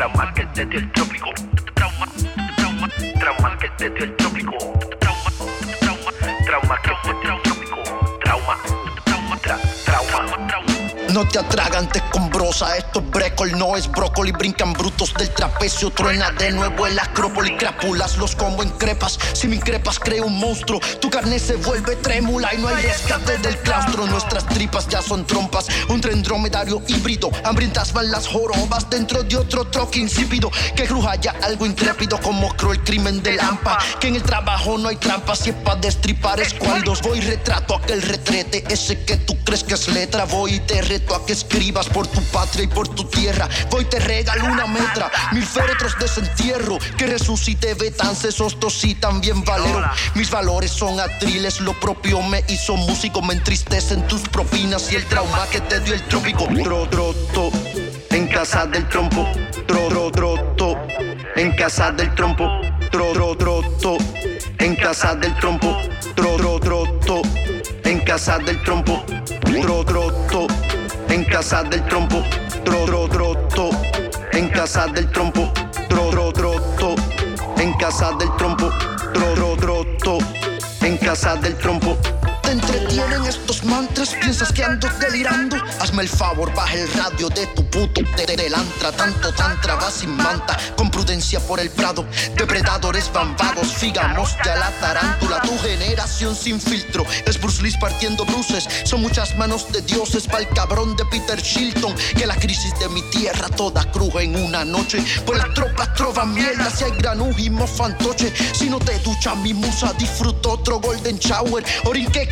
Y el trauma que te dio el trópico. Trauma, trauma, trauma que te dio el trópico. Trauma, trauma, trauma que te. No te atragantes con brosa, esto es brécol, no es brócoli. Brincan brutos del trapecio, truena de nuevo el acrópoli. Crápulas los como en crepas, si me increpas creo un monstruo. Tu carne se vuelve trémula y no hay rescate del claustro. Nuestras tripas ya son trompas, un tren dromedario híbrido. Hambrientas van las jorobas dentro de otro troque insípido. Que cruja ya algo intrépido como cruel crimen de lampa. Que en el trabajo no hay trampas, si es pa' destripar escuálidos. Voy retrato aquel retrete, ese que tú crees que es letra. Voy y te retrato a que escribas por tu patria y por tu tierra. Voy te regalo una metra, mil féretros de desentierro. Que resucite Betance, Sostos y también Valero. Mis valores son atriles, lo propio me hizo músico. Me entristecen tus propinas y el trauma que te dio el trópico. Tro, tro, to, en casa del trompo. Tro, tro, tro, to, en casa del trompo. Tro, tro, tro, to, en casa del trompo. Tro, tro, tro, to, en casa del trompo. Tro, tro, to, en casa del trompo. Tro, tro, tro, to, en casa del trompo. Tro, tro, tro, to, en casa del trompo. Tro, tro, tro, to, en casa del trompo. Te entretienen estos mantras, piensas que ando delirando. Hazme el favor, baja el radio de tu puto te delantra. Tanto tantra va sin manta, con prudencia por el prado. Depredadores bambados, figamos ya la tarántula. Tu generación sin filtro es Bruce Lee partiendo bruces. Son muchas manos de dioses para el cabrón de Peter Shilton. Que la crisis de mi tierra toda cruje en una noche. Pues las tropas trovan mierda si hay granujimo fantoche. Si no te ducha mi musa, disfruto otro golden shower. Orinque